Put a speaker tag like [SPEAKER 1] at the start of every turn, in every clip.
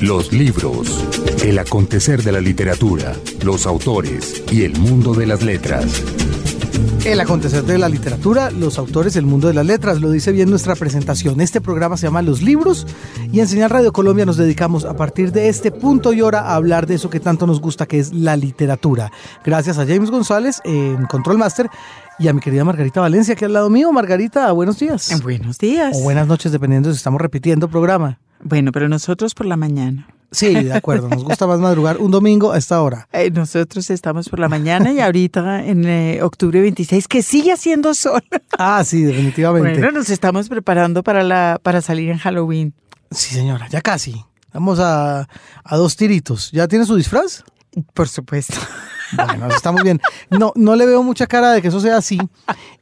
[SPEAKER 1] Los libros, el acontecer de la literatura, los autores y el mundo de las letras.
[SPEAKER 2] El acontecer de la literatura, los autores, el mundo de las letras, lo dice bien nuestra presentación. Este programa se llama Los Libros y en Señal Radio Colombia nos dedicamos a partir de este punto y hora a hablar de eso que tanto nos gusta, que es la literatura. Gracias a James González en Control Master y a mi querida Margarita Valencia, que al lado mío. Margarita, buenos días.
[SPEAKER 3] Buenos días.
[SPEAKER 2] O buenas noches, dependiendo si estamos repitiendo programa.
[SPEAKER 3] Bueno, pero nosotros por la mañana.
[SPEAKER 2] Sí, de acuerdo. Nos gusta más madrugar un domingo a esta hora.
[SPEAKER 3] Eh, nosotros estamos por la mañana y ahorita en eh, octubre 26, que sigue haciendo sol.
[SPEAKER 2] Ah, sí, definitivamente.
[SPEAKER 3] Bueno, nos estamos preparando para, la, para salir en Halloween.
[SPEAKER 2] Sí, señora, ya casi. Vamos a, a dos tiritos. ¿Ya tiene su disfraz?
[SPEAKER 3] Por supuesto.
[SPEAKER 2] Bueno, está muy bien. No, no le veo mucha cara de que eso sea así.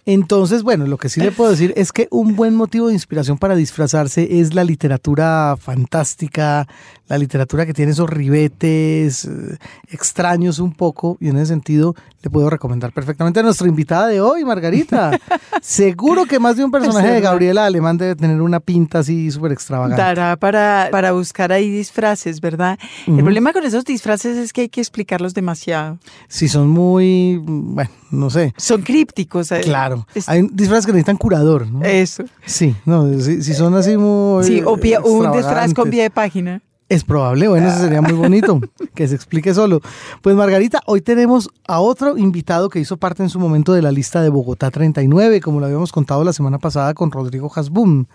[SPEAKER 2] Entonces, bueno, lo que sí le puedo decir es que un buen motivo de inspiración para disfrazarse es la literatura fantástica, la literatura que tiene esos ribetes eh, extraños un poco, y en ese sentido le puedo recomendar perfectamente a nuestra invitada de hoy, Margarita. Seguro que más de un personaje de Gabriela Alemán debe tener una pinta así súper extravagante.
[SPEAKER 3] Dará para, para buscar ahí disfraces, ¿verdad? El problema con esos disfraces es que hay que explicarlos demasiado.
[SPEAKER 2] Si son muy, bueno, no sé.
[SPEAKER 3] Son crípticos. eh.
[SPEAKER 2] Claro.
[SPEAKER 3] Es-
[SPEAKER 2] Hay disfraces que necesitan curador, ¿no?
[SPEAKER 3] Eso.
[SPEAKER 2] Sí, no, si, si son así muy.
[SPEAKER 3] Sí, o pie- un disfraz con pie de página.
[SPEAKER 2] Es probable, bueno, eso sería muy bonito, que se explique solo. Pues Margarita, hoy tenemos a otro invitado que hizo parte en su momento de la lista de Bogotá 39, como lo habíamos contado la semana pasada con Rodrigo Hasbum.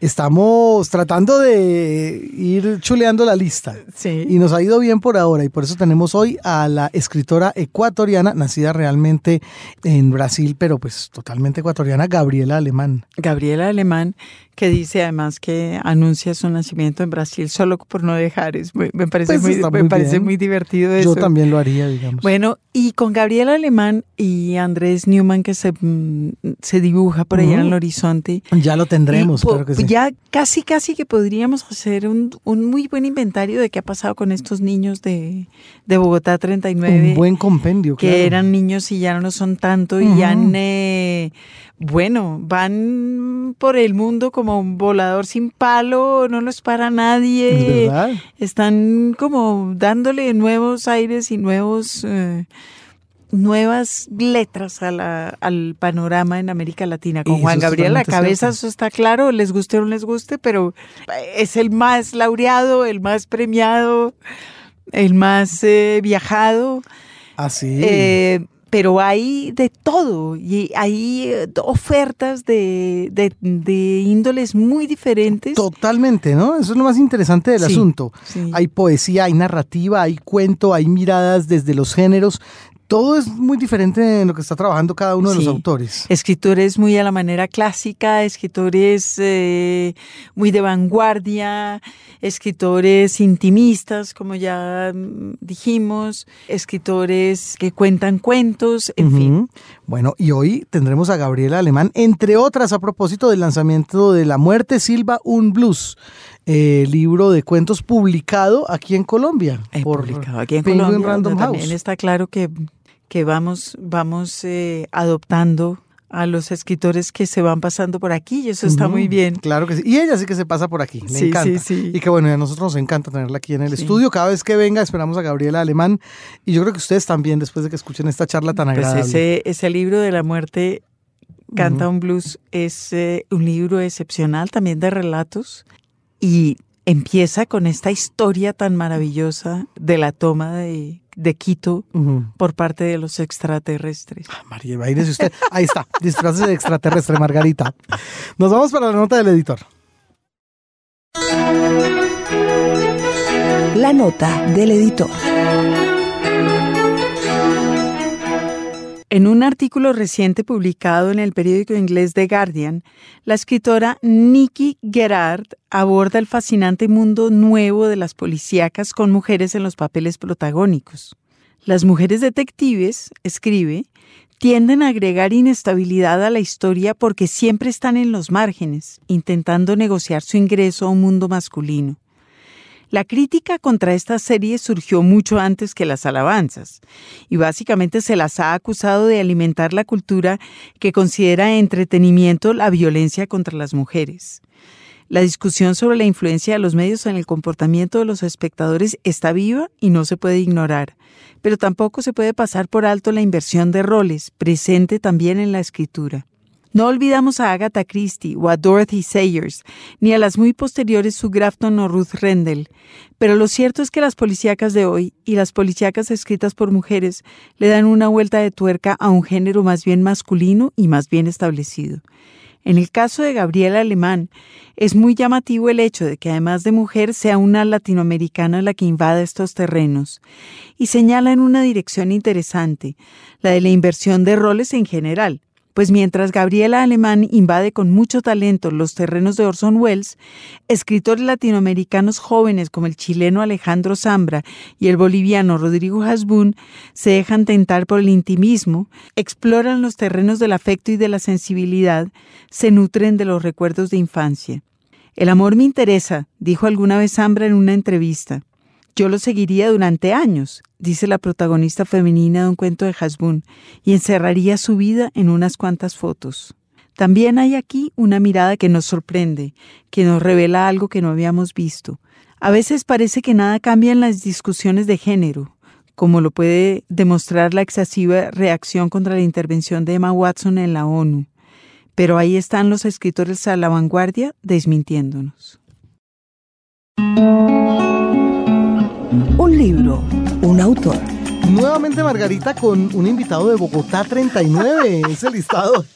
[SPEAKER 2] Estamos tratando de ir chuleando la lista.
[SPEAKER 3] Sí.
[SPEAKER 2] Y nos ha ido bien por ahora y por eso tenemos hoy a la escritora ecuatoriana, nacida realmente en Brasil, pero pues totalmente ecuatoriana, Gabriela Alemán.
[SPEAKER 3] Gabriela Alemán, que dice además que anuncia su nacimiento en Brasil solo por no dejar. Es muy- me parece,
[SPEAKER 2] Pues
[SPEAKER 3] muy,
[SPEAKER 2] está
[SPEAKER 3] me
[SPEAKER 2] muy
[SPEAKER 3] parece muy divertido eso.
[SPEAKER 2] Yo también lo haría, digamos.
[SPEAKER 3] Bueno, y con Gabriela Alemán y Andrés Newman que se, mm, se dibuja por allá en el horizonte.
[SPEAKER 2] ya lo tendremos, claro que sí.
[SPEAKER 3] Ya casi, casi que podríamos hacer un, un muy buen inventario de qué ha pasado con estos niños de, de Bogotá 39.
[SPEAKER 2] Un buen compendio,
[SPEAKER 3] que
[SPEAKER 2] claro.
[SPEAKER 3] eran niños y ya no son tanto
[SPEAKER 2] Ujú.
[SPEAKER 3] y han, eh, bueno, van por el mundo como un volador sin palo, no los para
[SPEAKER 2] Es
[SPEAKER 3] nadie,
[SPEAKER 2] verdad.
[SPEAKER 3] están como dándole nuevos aires y nuevos... eh, nuevas letras a la- al panorama en América Latina. Con Juan Gabriel la cabeza,
[SPEAKER 2] cierto.
[SPEAKER 3] eso está claro, les guste o no les guste, pero es el más laureado, el más premiado, el más eh, viajado.
[SPEAKER 2] Así.
[SPEAKER 3] Eh, pero hay de todo y hay eh, ofertas de, de, de índoles muy diferentes.
[SPEAKER 2] Totalmente, ¿no? Eso es lo más interesante del
[SPEAKER 3] Sí,
[SPEAKER 2] asunto.
[SPEAKER 3] sí.
[SPEAKER 2] Hay poesía, hay narrativa, hay cuento, hay miradas desde los géneros. Todo es muy diferente en lo que está trabajando cada uno de los autores.
[SPEAKER 3] Escritores muy a la manera clásica, escritores eh, muy de vanguardia, escritores intimistas, como ya mm, dijimos, escritores que cuentan cuentos, en fin.
[SPEAKER 2] Bueno, y hoy tendremos a Gabriela Alemán, entre otras, a propósito del lanzamiento de La Muerte Silva, un blues, eh, libro de cuentos publicado aquí en Colombia.
[SPEAKER 3] Eh,
[SPEAKER 2] por
[SPEAKER 3] publicado aquí en
[SPEAKER 2] Penguin
[SPEAKER 3] Colombia,
[SPEAKER 2] Random House.
[SPEAKER 3] también está claro que, que vamos, vamos eh, adoptando a los escritores que se van pasando por aquí y eso está muy bien.
[SPEAKER 2] Claro que sí. Y ella sí que se pasa por aquí. Le
[SPEAKER 3] Sí,
[SPEAKER 2] encanta.
[SPEAKER 3] sí, sí.
[SPEAKER 2] Y que bueno, a nosotros nos encanta tenerla aquí en el estudio. Cada vez que venga esperamos a Gabriela Alemán. Y yo creo que ustedes también, después de que escuchen esta charla tan
[SPEAKER 3] Pues
[SPEAKER 2] agradable.
[SPEAKER 3] ese, ese libro de la muerte, Canta un blues, es eh, un libro excepcional también de relatos y empieza con esta historia tan maravillosa de la toma de, de Quito por parte de los extraterrestres.
[SPEAKER 2] María, imagínese usted. Ahí está, disfraces de extraterrestre, Margarita. Nos vamos para la nota del editor.
[SPEAKER 4] La nota del editor.
[SPEAKER 3] En un artículo reciente publicado en el periódico inglés The Guardian, la escritora Nikki Gerard aborda el fascinante mundo nuevo de las policíacas con mujeres en los papeles protagónicos. Las mujeres detectives, escribe, tienden a agregar inestabilidad a la historia porque siempre están en los márgenes, intentando negociar su ingreso a un mundo masculino. La crítica contra esta serie surgió mucho antes que las alabanzas, y básicamente se las ha acusado de alimentar la cultura que considera entretenimiento la violencia contra las mujeres. La discusión sobre la influencia de los medios en el comportamiento de los espectadores está viva y no se puede ignorar, pero tampoco se puede pasar por alto la inversión de roles, presente también en la escritura. No olvidamos a Agatha Christie o a Dorothy Sayers, ni a las muy posteriores Sue Grafton o Ruth Rendell, pero lo cierto es que las policíacas de hoy y las policíacas escritas por mujeres le dan una vuelta de tuerca a un género más bien masculino y más bien establecido. En el caso de Gabriela Alemán, es muy llamativo el hecho de que además de mujer sea una latinoamericana la que invada estos terrenos, y señala en una dirección interesante, la de la inversión de roles en general, pues mientras Gabriela Alemán invade con mucho talento los terrenos de Orson Welles, escritores latinoamericanos jóvenes como el chileno Alejandro Zambra y el boliviano Rodrigo Hasbun se dejan tentar por el intimismo, exploran los terrenos del afecto y de la sensibilidad, se nutren de los recuerdos de infancia. El amor me interesa, dijo alguna vez Zambra en una entrevista. Yo lo seguiría durante años, dice la protagonista femenina de un cuento de Hasbun, y encerraría su vida en unas cuantas fotos. También hay aquí una mirada que nos sorprende, que nos revela algo que no habíamos visto. A veces parece que nada cambia en las discusiones de género, como lo puede demostrar la excesiva reacción contra la intervención de Emma Watson en la ONU. Pero ahí están los escritores a la vanguardia desmintiéndonos.
[SPEAKER 4] Un libro, un autor.
[SPEAKER 2] Nuevamente Margarita con un invitado de Bogotá 39, ese listado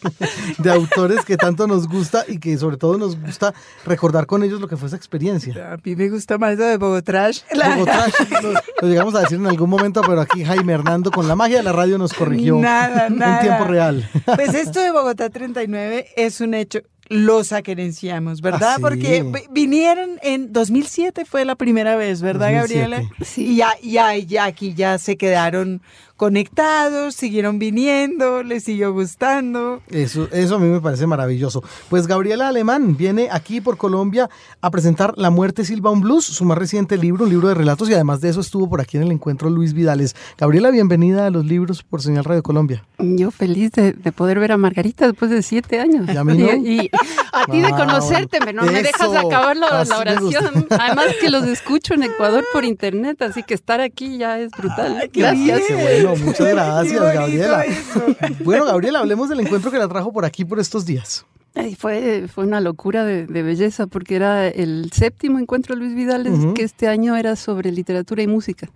[SPEAKER 2] de autores que tanto nos gusta y que sobre todo nos gusta recordar con ellos lo que fue esa experiencia.
[SPEAKER 3] A mí me gusta más lo de Bogotrash.
[SPEAKER 2] Bogotrash, lo, lo, llegamos a decir en algún momento, pero aquí Jaime Hernando con la magia de la radio nos corrigió
[SPEAKER 3] nada, nada.
[SPEAKER 2] en tiempo real.
[SPEAKER 3] Pues esto de Bogotá 39 es un hecho los acerenciamos, ¿verdad?
[SPEAKER 2] ¿Ah, sí?
[SPEAKER 3] Porque vinieron en 2007 fue la primera vez, ¿verdad,
[SPEAKER 2] 2007.
[SPEAKER 3] Gabriela? Sí. Y ya, ya, ya aquí ya se quedaron conectados, siguieron viniendo, les siguió gustando.
[SPEAKER 2] Eso, eso a mí me parece maravilloso. Pues Gabriela Alemán viene aquí por Colombia a presentar La muerte silba un blues, su más reciente libro, un libro de relatos y además de eso estuvo por aquí en el encuentro Luis Vidales. Gabriela, bienvenida a los libros por Señal Radio Colombia.
[SPEAKER 5] Yo feliz de, de poder ver a Margarita después de siete años.
[SPEAKER 2] ¿Y a mí no?
[SPEAKER 5] Y, y a ti de
[SPEAKER 2] Wow.
[SPEAKER 5] conocerte, no me dejas acabar la, oración. Además que los escucho en Ecuador por internet, así que estar aquí ya es brutal.
[SPEAKER 3] Qué
[SPEAKER 5] Gracias.
[SPEAKER 2] Qué bueno, muchas gracias, Gabriela.
[SPEAKER 3] eso.
[SPEAKER 2] Bueno, Gabriela, hablemos del encuentro que la trajo por aquí por estos días.
[SPEAKER 5] Ay, fue, fue una locura de, de belleza porque era el séptimo encuentro de Luis Vidales,
[SPEAKER 2] Ujú.
[SPEAKER 5] que este año era sobre literatura y música.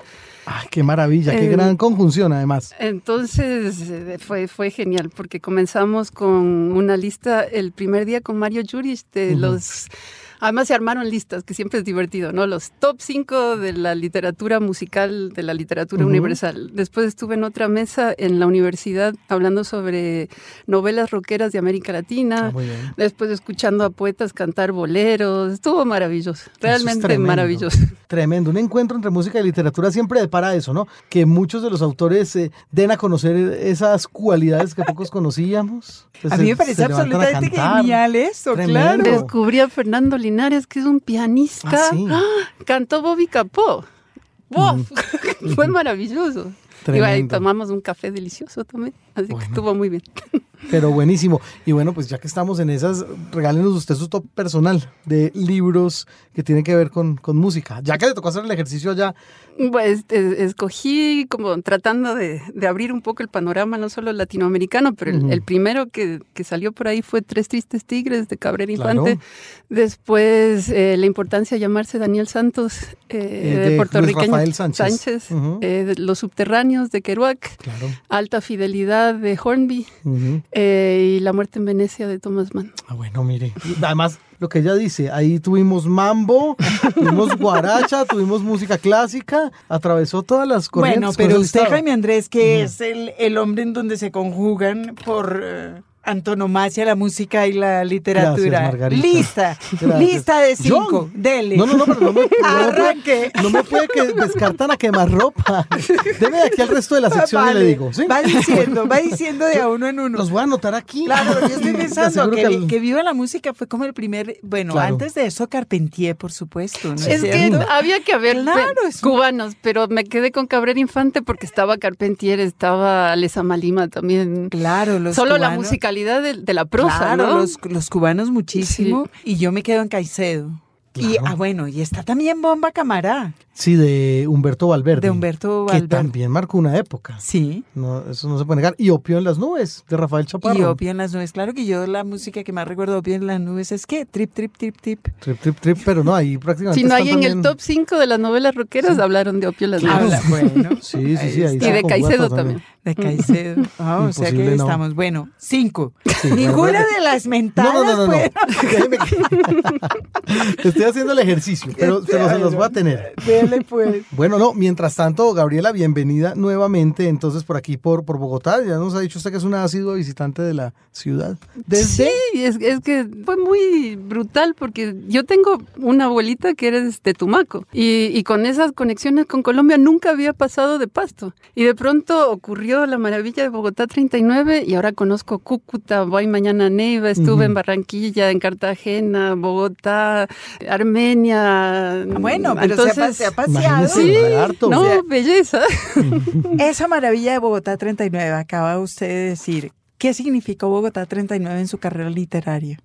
[SPEAKER 2] Ay, qué maravilla, qué
[SPEAKER 5] Eh,
[SPEAKER 2] gran conjunción además.
[SPEAKER 5] Entonces eh, fue, fue genial porque comenzamos con una lista el primer día con Mario Jurich de los... Además se armaron listas, que siempre es divertido, ¿no? Los top 5 de la literatura musical, de la literatura universal. Después estuve en otra mesa en la universidad hablando sobre novelas rockeras de América Latina.
[SPEAKER 2] Ah, muy bien.
[SPEAKER 5] Después escuchando a poetas cantar boleros. Estuvo maravilloso,
[SPEAKER 2] es
[SPEAKER 5] realmente
[SPEAKER 2] tremendo.
[SPEAKER 5] maravilloso.
[SPEAKER 2] Tremendo, un encuentro entre música y literatura siempre depara eso, ¿no? Que muchos de los autores eh, den a conocer esas cualidades que pocos conocíamos.
[SPEAKER 3] A mí me parece absolutamente genial eso,
[SPEAKER 2] Tremendo.
[SPEAKER 3] claro.
[SPEAKER 5] Descubrí a Fernando Linares, que es un pianista.
[SPEAKER 2] Ah, sí.
[SPEAKER 5] Cantó Bobby Capó. ¡Bof! Fue maravilloso. Y ahí tomamos un café delicioso también, así
[SPEAKER 2] Bueno.
[SPEAKER 5] que estuvo muy bien.
[SPEAKER 2] Pero buenísimo. Y bueno, pues ya que estamos en esas, regálenos usted su top personal de libros que tienen que ver con, con música. Ya que le tocó hacer el ejercicio allá,
[SPEAKER 5] Pues escogí como tratando de, de abrir un poco el panorama, no solo latinoamericano, pero el, primero que, que salió por ahí fue Tres Tristes Tigres de Cabrera
[SPEAKER 2] Claro.
[SPEAKER 5] Infante. Después eh, la importancia de llamarse Daniel Santos, eh,
[SPEAKER 2] Eh,
[SPEAKER 5] de, puertorriqueño
[SPEAKER 2] Rafael Sánchez. Ujú.
[SPEAKER 5] eh, Los Subterráneos de Kerouac.
[SPEAKER 2] claro.
[SPEAKER 5] Alta Fidelidad de Hornby eh, y La Muerte en Venecia de Thomas Mann.
[SPEAKER 2] Ah, bueno, mire. Además, lo que ella dice, ahí tuvimos mambo, tuvimos guaracha, tuvimos música clásica, atravesó todas las corrientes.
[SPEAKER 3] Bueno, pero usted. Jaime Andrés, que es el, el hombre en donde se conjugan por... eh, antonomasia la música y la literatura.
[SPEAKER 2] Gracias.
[SPEAKER 3] Lista,
[SPEAKER 2] Gracias.
[SPEAKER 3] lista de cinco.
[SPEAKER 2] John.
[SPEAKER 3] Dele.
[SPEAKER 2] No, no, no, pero no me, no me
[SPEAKER 3] Arranque.
[SPEAKER 2] puede, no me puede que descartan a quemar ropa. Deme de aquí al resto de la sección y le digo. ¿sí?
[SPEAKER 3] Va diciendo, va diciendo de a uno en uno.
[SPEAKER 2] Los voy a anotar aquí.
[SPEAKER 3] Claro, yo estoy pensando que, que Viva la Música fue como el primer, bueno,
[SPEAKER 2] Claro.
[SPEAKER 3] antes de eso Carpentier, por supuesto, ¿no
[SPEAKER 5] Es que había que haber
[SPEAKER 3] Claro, es
[SPEAKER 5] cubanos, pero me quedé con Cabrera Infante porque estaba Carpentier, estaba Lesa Malima también.
[SPEAKER 3] Claro, los
[SPEAKER 5] Solo la
[SPEAKER 3] cubanos-
[SPEAKER 5] de, de la prosa,
[SPEAKER 3] Claro,
[SPEAKER 5] ¿no?
[SPEAKER 3] los, los cubanos muchísimo. Y yo me quedo en Caicedo. Y, ah, bueno, y está también Bomba Camará,
[SPEAKER 2] Sí, de Humberto Valverde.
[SPEAKER 3] de Humberto
[SPEAKER 2] Que
[SPEAKER 3] Valverde.
[SPEAKER 2] también marcó una época.
[SPEAKER 3] Sí.
[SPEAKER 2] No, eso no se puede negar. Y Opio en las nubes, de Rafael Chaparro.
[SPEAKER 3] Y Opio en las nubes. Claro que yo la música que más recuerdo de Opio en las nubes es que trip, trip, trip, trip.
[SPEAKER 2] Trip, trip, trip, pero no, ahí prácticamente
[SPEAKER 5] Si no hay en el top 5 de las novelas rockeras, hablaron de Opio las
[SPEAKER 2] Claro.
[SPEAKER 5] Nubes.
[SPEAKER 3] Habla, bueno.
[SPEAKER 2] Sí, sí, sí. Ahí
[SPEAKER 5] Y de Caicedo también.
[SPEAKER 3] De Caicedo. Ah, o sea que
[SPEAKER 2] no.
[SPEAKER 3] estamos. Bueno, cinco.
[SPEAKER 2] Sí,
[SPEAKER 3] Ninguna de las mentadas.
[SPEAKER 2] No, no, no, no. no.
[SPEAKER 3] fue-
[SPEAKER 2] Déjeme que- Estoy haciendo el ejercicio, pero, pero se los voy a tener.
[SPEAKER 3] Pues.
[SPEAKER 2] Bueno, no, mientras tanto, Gabriela, bienvenida nuevamente entonces por aquí, por, por Bogotá. Ya nos ha dicho usted que es una asidua visitante de la ciudad. Desde...
[SPEAKER 5] Sí, es, es que fue muy brutal porque yo tengo una abuelita que era de Tumaco y, y con esas conexiones con Colombia nunca había pasado de Pasto. Y de pronto ocurrió la maravilla de Bogotá 39 y ahora conozco Cúcuta, voy mañana a Neiva, estuve en Barranquilla, en Cartagena, Bogotá, Armenia.
[SPEAKER 3] Ah, Bueno, pero se ha, pa- se ha paseado.
[SPEAKER 5] Sí,
[SPEAKER 2] harto.
[SPEAKER 5] no,
[SPEAKER 3] O sea,
[SPEAKER 5] belleza.
[SPEAKER 3] Esa maravilla de Bogotá 39, acaba usted de decir. ¿Qué significó Bogotá 39 en su carrera literaria?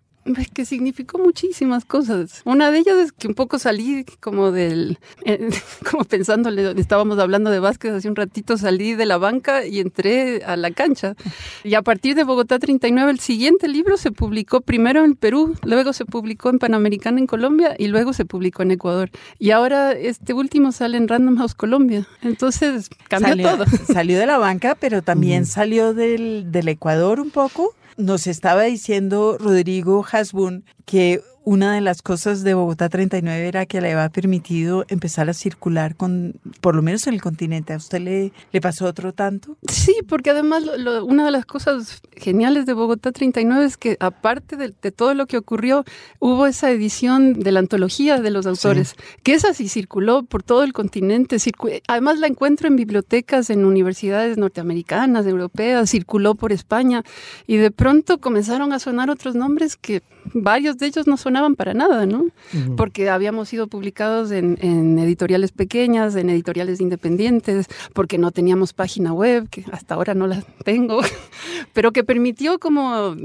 [SPEAKER 5] Que significó muchísimas cosas. Una de ellas es que un poco salí como del, eh, como pensándole, estábamos hablando de Vázquez hace un ratito, salí de la banca y entré a la cancha. Y a partir de Bogotá 39, el siguiente libro se publicó primero en Perú, luego se publicó en Panamericana en Colombia y luego se publicó en Ecuador. Y ahora este último sale en Random House Colombia. Entonces cambió
[SPEAKER 3] salió,
[SPEAKER 5] todo.
[SPEAKER 3] Salió de la banca, pero también salió del, del Ecuador un poco. Nos estaba diciendo Rodrigo Hasbun que una de las cosas de Bogotá 39 era que le había permitido empezar a circular con, por lo menos en el continente. ¿A usted le, le pasó otro tanto?
[SPEAKER 5] Sí, porque además lo- lo- una de las cosas geniales de Bogotá 39 es que aparte de, de todo lo que ocurrió, hubo esa edición de la antología de los autores, que esa sí circuló por todo el continente. además la encuentro en bibliotecas, en universidades norteamericanas, europeas, circuló por España y de pronto comenzaron a sonar otros nombres que varios de ellos no sonaban para nada, ¿no? Porque habíamos sido publicados en, en editoriales pequeñas, en editoriales independientes, porque no teníamos página web, que hasta ahora no la tengo, pero que permitió como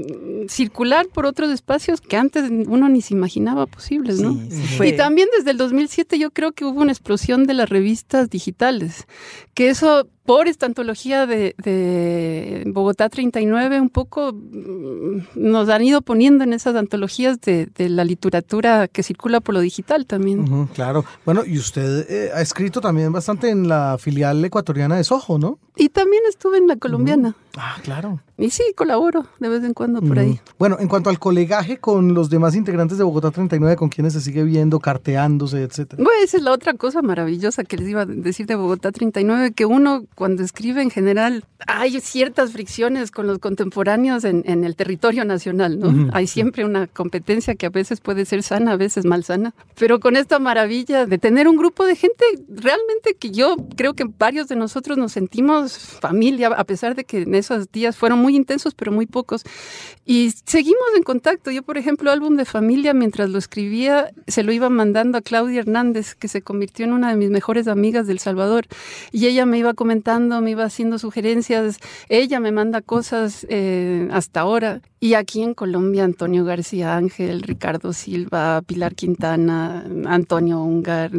[SPEAKER 5] circular por otros espacios que antes uno ni se imaginaba posibles, ¿no?
[SPEAKER 3] Sí, sí fue.
[SPEAKER 5] Y también desde el 2007 yo creo que hubo una explosión de las revistas digitales, que eso por esta antología de, de Bogotá 39 un poco mm, nos han ido poniendo en esas antologías de, de la literatura que circula por lo digital también.
[SPEAKER 2] Claro. Bueno, y usted eh, ha escrito también bastante en la filial ecuatoriana de Soho, ¿no?
[SPEAKER 5] Y también estuve en la colombiana.
[SPEAKER 2] Ah, claro.
[SPEAKER 5] Y sí, colaboro de vez en cuando por ahí.
[SPEAKER 2] Ujú. Bueno, en cuanto al colegaje con los demás integrantes de Bogotá 39, con quienes se sigue viendo, carteándose, etcétera.
[SPEAKER 5] Bueno, esa es la otra cosa maravillosa que les iba a decir de Bogotá 39, que uno cuando escribe en general hay ciertas fricciones con los contemporáneos en, en el territorio nacional, ¿no?
[SPEAKER 2] Ujú.
[SPEAKER 5] Hay siempre una competencia que a veces puede ser sana, a veces malsana, pero con esta maravilla de tener un grupo de gente realmente que yo creo que varios de nosotros nos sentimos familia, a pesar de que en esos días fueron muy intensos, pero muy pocos. Y seguimos en contacto. Yo, por ejemplo, álbum de familia, mientras lo escribía, se lo iba mandando a Claudia Hernández, que se convirtió en una de mis mejores amigas del Salvador. Y ella me iba comentando, me iba haciendo sugerencias. Ella me manda cosas eh, hasta ahora. Y aquí en Colombia, Antonio García Ángel, Ricardo Silva, Pilar Quintana, Antonio Ungar,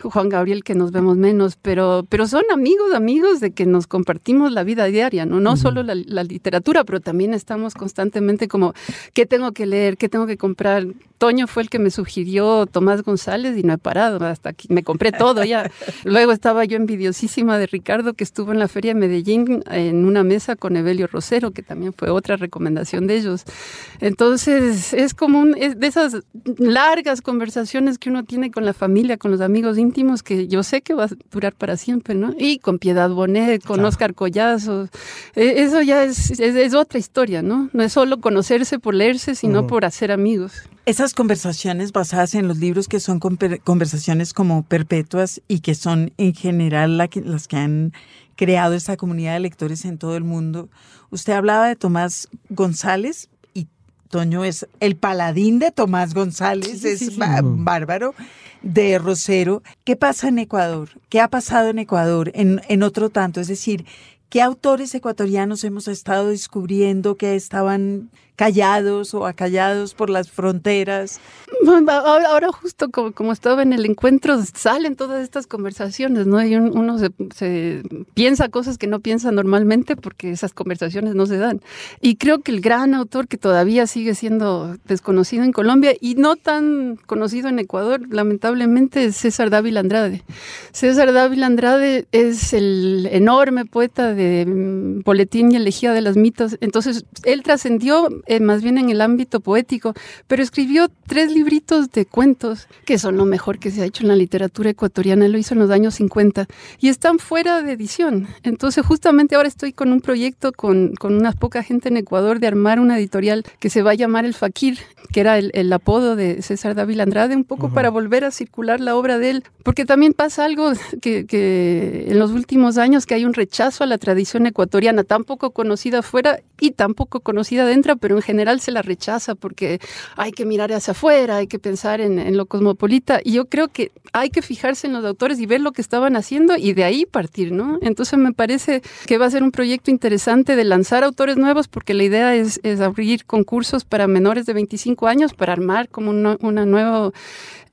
[SPEAKER 5] Juan Gabriel, que nos vemos menos, pero, pero son amigos, amigos de que nos compartimos la vida diaria, ¿no? No solo la, la literatura, pero también estamos constantemente como, ¿qué tengo que leer? ¿Qué tengo que comprar? Toño fue el que me sugirió Tomás González y no he parado hasta que me compré todo ya. Luego estaba yo envidiosísima de Ricardo que estuvo en la feria de Medellín en una mesa con Evelio Rosero, que también fue otra recomendación de ellos. Entonces es como un, es de esas largas conversaciones que uno tiene con la familia, con los amigos íntimos, que yo sé que va a durar para siempre, ¿no? Y con Piedad Bonet, con Oscar Collazos, e, eso ya es, es, otra historia, ¿no? No es solo conocerse por leerse, sino por hacer amigos.
[SPEAKER 3] Esas conversaciones basadas en los libros que son conversaciones como perpetuas y que son en general las que han creado esta comunidad de lectores en todo el mundo. Usted hablaba de Tomás González y Toño es el paladín de Tomás González, es bárbaro, de Rosero. ¿Qué pasa en Ecuador? ¿Qué ha pasado en Ecuador en, en otro tanto? Es decir, ¿qué autores ecuatorianos hemos estado descubriendo que estaban callados o acallados por las fronteras.
[SPEAKER 5] Ahora justo como, estaba en el encuentro salen todas estas conversaciones, ¿no? Y uno se, piensa cosas que no piensa normalmente porque esas conversaciones no se dan. Y creo que el gran autor que todavía sigue siendo desconocido en Colombia y no tan conocido en Ecuador, lamentablemente, es César Dávila Andrade. César Dávila Andrade es el enorme poeta de mm, Boletín y Elegía de las Mitas. Entonces, él trascendió eh, más bien en el ámbito poético, pero escribió tres libritos de cuentos que son lo mejor que se ha hecho en la literatura ecuatoriana. Lo hizo en los años 50 y están fuera de edición. Entonces, justamente ahora estoy con un proyecto con, con una poca gente en Ecuador de armar una editorial que se va a llamar El Fakir, que era el, apodo de César David Andrade, un poco para volver a circular la obra de él, porque también pasa algo que, que en los últimos años que hay un rechazo a la tradición ecuatoriana, tan poco conocida afuera y tan poco conocida dentro, pero en general se la rechaza porque hay que mirar hacia afuera, hay que pensar en, lo cosmopolita. Y yo creo que hay que fijarse en los autores y ver lo que estaban haciendo y de ahí partir, ¿no? Entonces me parece que va a ser un proyecto interesante de lanzar autores nuevos porque la idea es, abrir concursos para menores de 25 años para armar como un una nuevo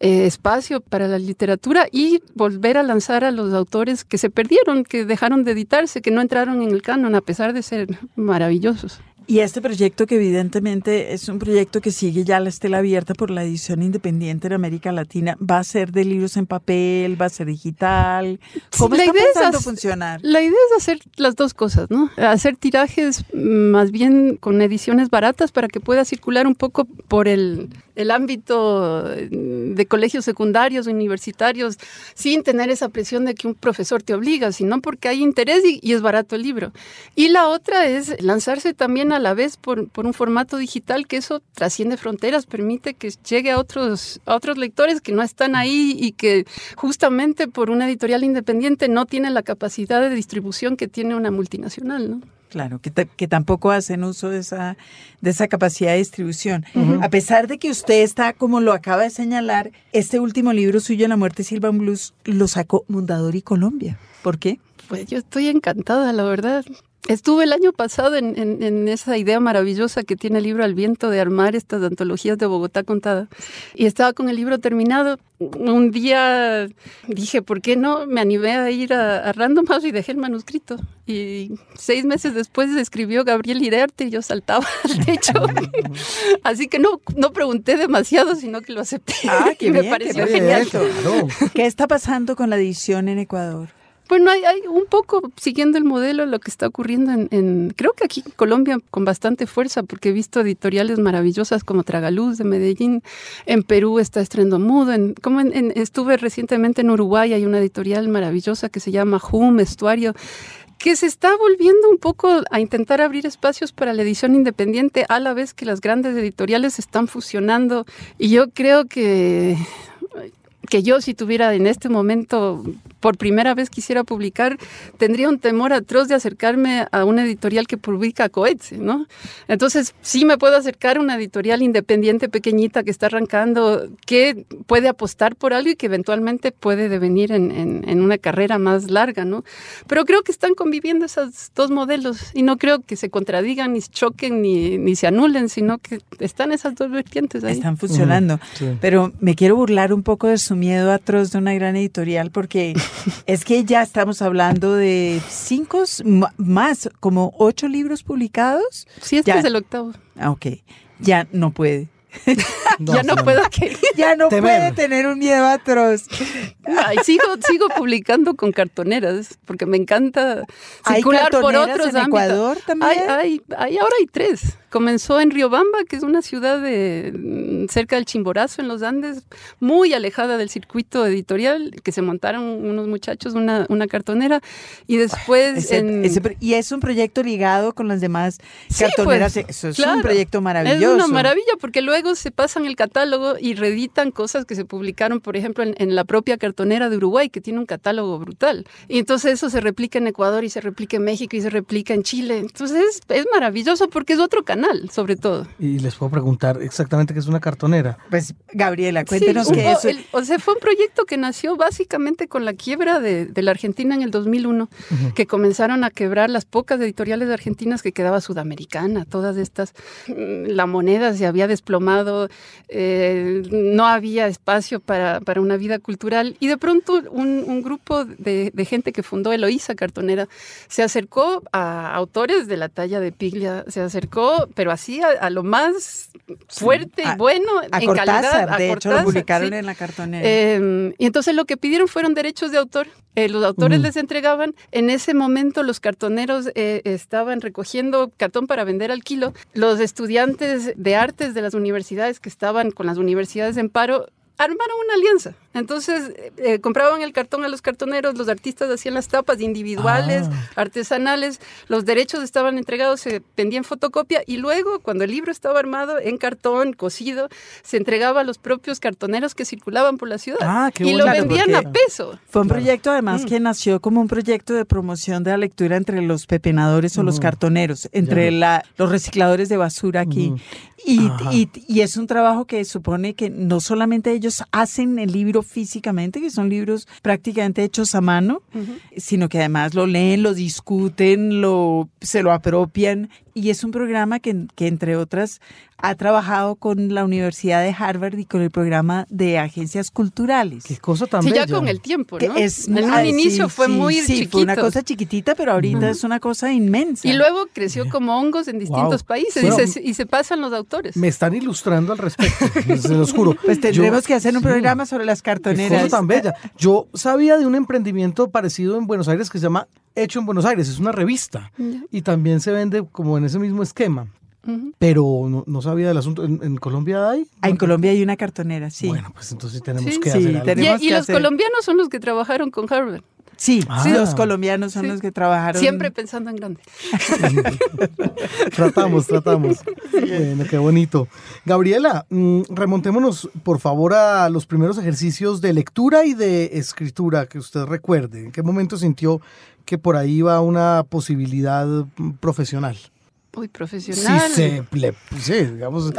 [SPEAKER 5] eh, espacio para la literatura y volver a lanzar a los autores que se perdieron, que dejaron de editarse, que no entraron en el canon a pesar de ser maravillosos.
[SPEAKER 3] Y este proyecto que evidentemente es un proyecto que sigue ya la estela abierta por la edición independiente en América Latina, ¿va a ser de libros en papel? ¿Va a ser digital? ¿Cómo está pensando funcionar?
[SPEAKER 5] La idea es hacer las dos cosas, ¿no? Hacer tirajes más bien con ediciones baratas para que pueda circular un poco por el, el ámbito de colegios secundarios, universitarios, sin tener esa presión de que un profesor te obliga, sino porque hay interés y, y es barato el libro. Y la otra es lanzarse también a la vez por, por, un formato digital que eso trasciende fronteras, permite que llegue a otros, a otros lectores que no están ahí y que justamente por una editorial independiente no tienen la capacidad de distribución que tiene una multinacional, ¿no?
[SPEAKER 3] Claro, que, que, tampoco hacen uso de esa, de esa capacidad de distribución. A pesar de que usted está, como lo acaba de señalar, este último libro suyo, La muerte Silvan Blues, lo sacó Mundador y Colombia. ¿Por qué?
[SPEAKER 5] Pues yo estoy encantada, la verdad. Estuve el año pasado en, esa idea maravillosa que tiene el libro Al viento de armar estas antologías de Bogotá contada. Y estaba con el libro terminado. Un día dije, ¿por qué no? Me animé a ir a, Random House y dejé el manuscrito. Y seis meses después escribió Gabriel Irerte y yo saltaba al techo. Así que no, no pregunté demasiado, sino que lo acepté.
[SPEAKER 3] Ah, que me pareció genial. ¿Qué está pasando con la edición en Ecuador?
[SPEAKER 5] Bueno, hay, hay, un poco siguiendo el modelo lo que está ocurriendo en, creo que aquí en Colombia con bastante fuerza, porque he visto editoriales maravillosas como Tragaluz de Medellín, en Perú está Estrendo Mudo, en, como en, estuve recientemente en Uruguay, hay una editorial maravillosa que se llama Hum, Estuario, que se está volviendo un poco a intentar abrir espacios para la edición independiente a la vez que las grandes editoriales están fusionando y yo creo que que yo si tuviera en este momento por primera vez quisiera publicar, tendría un temor atroz de acercarme a una editorial que publica cohetes, ¿no? Entonces, sí me puedo acercar a una editorial independiente pequeñita que está arrancando, que puede apostar por algo y que eventualmente puede devenir en, en, una carrera más larga, ¿no? Pero creo que están conviviendo esos dos modelos y no creo que se contradigan, ni choquen, ni, ni se anulen, sino que están esas dos vertientes ahí.
[SPEAKER 3] Están funcionando. Pero me quiero burlar un poco de su miedo atroz de una gran editorial porque es que ya estamos hablando de cinco más, como ocho libros publicados.
[SPEAKER 5] Sí, este es el octavo.
[SPEAKER 3] Ah, ok. Ya no puede.
[SPEAKER 5] ya no puedo que
[SPEAKER 3] Ya no
[SPEAKER 2] Temer.
[SPEAKER 3] puede tener un miedo atroz.
[SPEAKER 5] Ay, sigo, sigo publicando con cartoneras, porque me encanta
[SPEAKER 3] ¿Hay
[SPEAKER 5] circular por otros
[SPEAKER 3] en
[SPEAKER 5] ámbitos.
[SPEAKER 3] Ecuador también?
[SPEAKER 5] Hay, hay, hay- ahora hay tres. Comenzó en Riobamba, que es una ciudad de, mm, cerca del Chimborazo, en los Andes, muy alejada del circuito editorial, que se montaron unos muchachos una, una cartonera, y después
[SPEAKER 3] Ese-
[SPEAKER 5] en...
[SPEAKER 3] ese y es un proyecto ligado con las demás
[SPEAKER 5] Sí,
[SPEAKER 3] cartoneras.
[SPEAKER 5] pues,
[SPEAKER 3] Eso es
[SPEAKER 5] claro.
[SPEAKER 3] un proyecto maravilloso.
[SPEAKER 5] Es una maravilla porque luego se pasan el catálogo y reeditan cosas que se publicaron, por ejemplo, en, en la propia cartonera de Uruguay, que tiene un catálogo brutal. Y entonces eso se replica en Ecuador y se replica en México y se replica en Chile. Entonces es, es maravilloso porque es otro canal, sobre todo.
[SPEAKER 2] Y les puedo preguntar exactamente qué es una cartonera.
[SPEAKER 3] Pues, Gabriela, cuéntenos
[SPEAKER 5] Sí,
[SPEAKER 3] qué
[SPEAKER 5] hubo
[SPEAKER 3] es.
[SPEAKER 5] el- o sea, fue un proyecto que nació básicamente con la quiebra de, de la Argentina en el 2001, que comenzaron a quebrar las pocas editoriales argentinas que quedaba Sudamericana, todas estas. mm, La moneda se había desplomado, eh, no había espacio para, para una vida cultural y de pronto un, un grupo de, de gente que fundó Eloísa Cartonera se acercó a autores de la talla de Piglia, se acercó, pero así a, a lo más fuerte
[SPEAKER 3] a-
[SPEAKER 5] y bueno
[SPEAKER 3] A
[SPEAKER 5] en
[SPEAKER 3] Cortázar,
[SPEAKER 5] calidad.
[SPEAKER 3] de hecho, lo publicaron
[SPEAKER 5] sí.
[SPEAKER 3] en la cartonera.
[SPEAKER 5] Eh, y entonces lo que pidieron fueron derechos de autor. Eh, los autores les entregaban. En ese momento los cartoneros eh, estaban recogiendo cartón para vender al kilo. Los estudiantes de artes de las universidades que estaban con las universidades en paro armaron una alianza. Entonces eh, eh, compraban el cartón a los cartoneros, los artistas hacían las tapas individuales,
[SPEAKER 2] Ah.
[SPEAKER 5] artesanales, los derechos estaban entregados, se vendían fotocopia y luego cuando el libro estaba armado en cartón, cosido, se entregaba a los propios cartoneros que circulaban por la ciudad
[SPEAKER 2] Ah, qué
[SPEAKER 5] y lo vendían a peso.
[SPEAKER 3] Fue un
[SPEAKER 2] Claro.
[SPEAKER 3] proyecto además
[SPEAKER 5] Mm.
[SPEAKER 3] que nació como un proyecto de promoción de la lectura entre los pepenadores o los
[SPEAKER 2] Ujú.
[SPEAKER 3] cartoneros, entre la- los recicladores de basura aquí. Y, y- y es un trabajo que supone que no solamente ellos hacen el libro físicamente, que son libros prácticamente hechos a mano, sino que además lo leen, lo discuten, lo, se lo apropian. Y es un programa que, que, entre otras, ha trabajado con la Universidad de Harvard y con el programa de agencias culturales.
[SPEAKER 2] Qué cosa tan
[SPEAKER 5] Sí,
[SPEAKER 2] bella.
[SPEAKER 5] ya con el tiempo,
[SPEAKER 3] Que
[SPEAKER 5] ¿no?
[SPEAKER 3] es
[SPEAKER 5] en un
[SPEAKER 3] ah,
[SPEAKER 5] inicio
[SPEAKER 3] sí,
[SPEAKER 5] fue
[SPEAKER 3] sí,
[SPEAKER 5] muy
[SPEAKER 3] sí,
[SPEAKER 5] chiquito.
[SPEAKER 3] fue una cosa chiquitita, pero ahorita es una cosa inmensa.
[SPEAKER 5] y luego creció como hongos en distintos
[SPEAKER 2] Wow.
[SPEAKER 5] países
[SPEAKER 2] Bueno,
[SPEAKER 5] y, se, y se pasan los autores.
[SPEAKER 2] Me están ilustrando al respecto, se los juro.
[SPEAKER 3] pues tendremos
[SPEAKER 2] Yo-
[SPEAKER 3] que hacer un
[SPEAKER 2] sí.
[SPEAKER 3] programa sobre las
[SPEAKER 2] Qué
[SPEAKER 3] cartoneras.
[SPEAKER 2] cosa tan bella. Yo sabía de un emprendimiento parecido en Buenos Aires que se llama Hecho en Buenos Aires, es una revista y también se vende como en ese mismo esquema, pero no, no sabía del asunto. ¿En, en Colombia hay?
[SPEAKER 3] Ah, en Colombia hay una cartonera, sí.
[SPEAKER 2] Bueno, pues entonces tenemos
[SPEAKER 5] Sí,
[SPEAKER 2] que
[SPEAKER 3] sí,
[SPEAKER 2] hacer algo.
[SPEAKER 5] Y,
[SPEAKER 3] tenemos
[SPEAKER 5] y
[SPEAKER 3] que
[SPEAKER 5] los
[SPEAKER 3] hacer-
[SPEAKER 5] colombianos son los que trabajaron con Harvard,
[SPEAKER 3] Sí,
[SPEAKER 2] Ah.
[SPEAKER 3] sí, los colombianos son
[SPEAKER 5] Sí.
[SPEAKER 3] los que trabajaron.
[SPEAKER 5] siempre pensando en grande.
[SPEAKER 2] tratamos, tratamos. Bueno, qué bonito. Gabriela, mm, remontémonos por favor a los primeros ejercicios de lectura y de escritura que usted recuerde. ¿En qué momento sintió que por ahí iba una posibilidad mm, profesional?
[SPEAKER 5] Muy
[SPEAKER 2] Sí,
[SPEAKER 5] profesional.
[SPEAKER 2] se le, sí, digamos.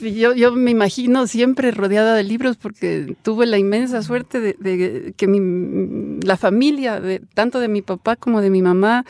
[SPEAKER 5] Yo, yo me imagino siempre rodeada de libros porque tuve la inmensa suerte de, de que mi, la familia, de, tanto de mi papá como de mi mamá,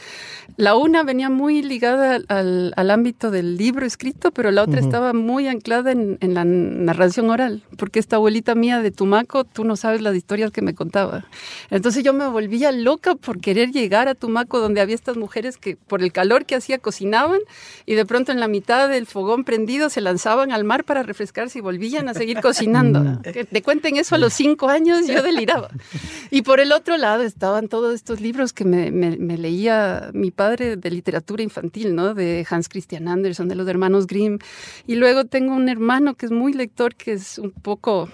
[SPEAKER 5] la una venía muy ligada al, al ámbito del libro escrito, pero la otra
[SPEAKER 2] Ujú.
[SPEAKER 5] estaba muy anclada en, en la narración oral, porque esta abuelita mía de Tumaco, tú no sabes las historias que me contaba. Entonces yo me volvía loca por querer llegar a Tumaco, donde había estas mujeres que por el calor que hacía cocinaban y de pronto en la mitad del fogón prendido se lanzaban al mar para refrescarse y volvían a seguir cocinando. que te cuenten eso a los cinco años, yo deliraba. Y por el otro lado estaban todos estos libros que me, me- me leía mi padre de literatura infantil, ¿no? De Hans Christian Andersen, de los hermanos Grimm. Y luego tengo un hermano que es muy lector, que es un poco,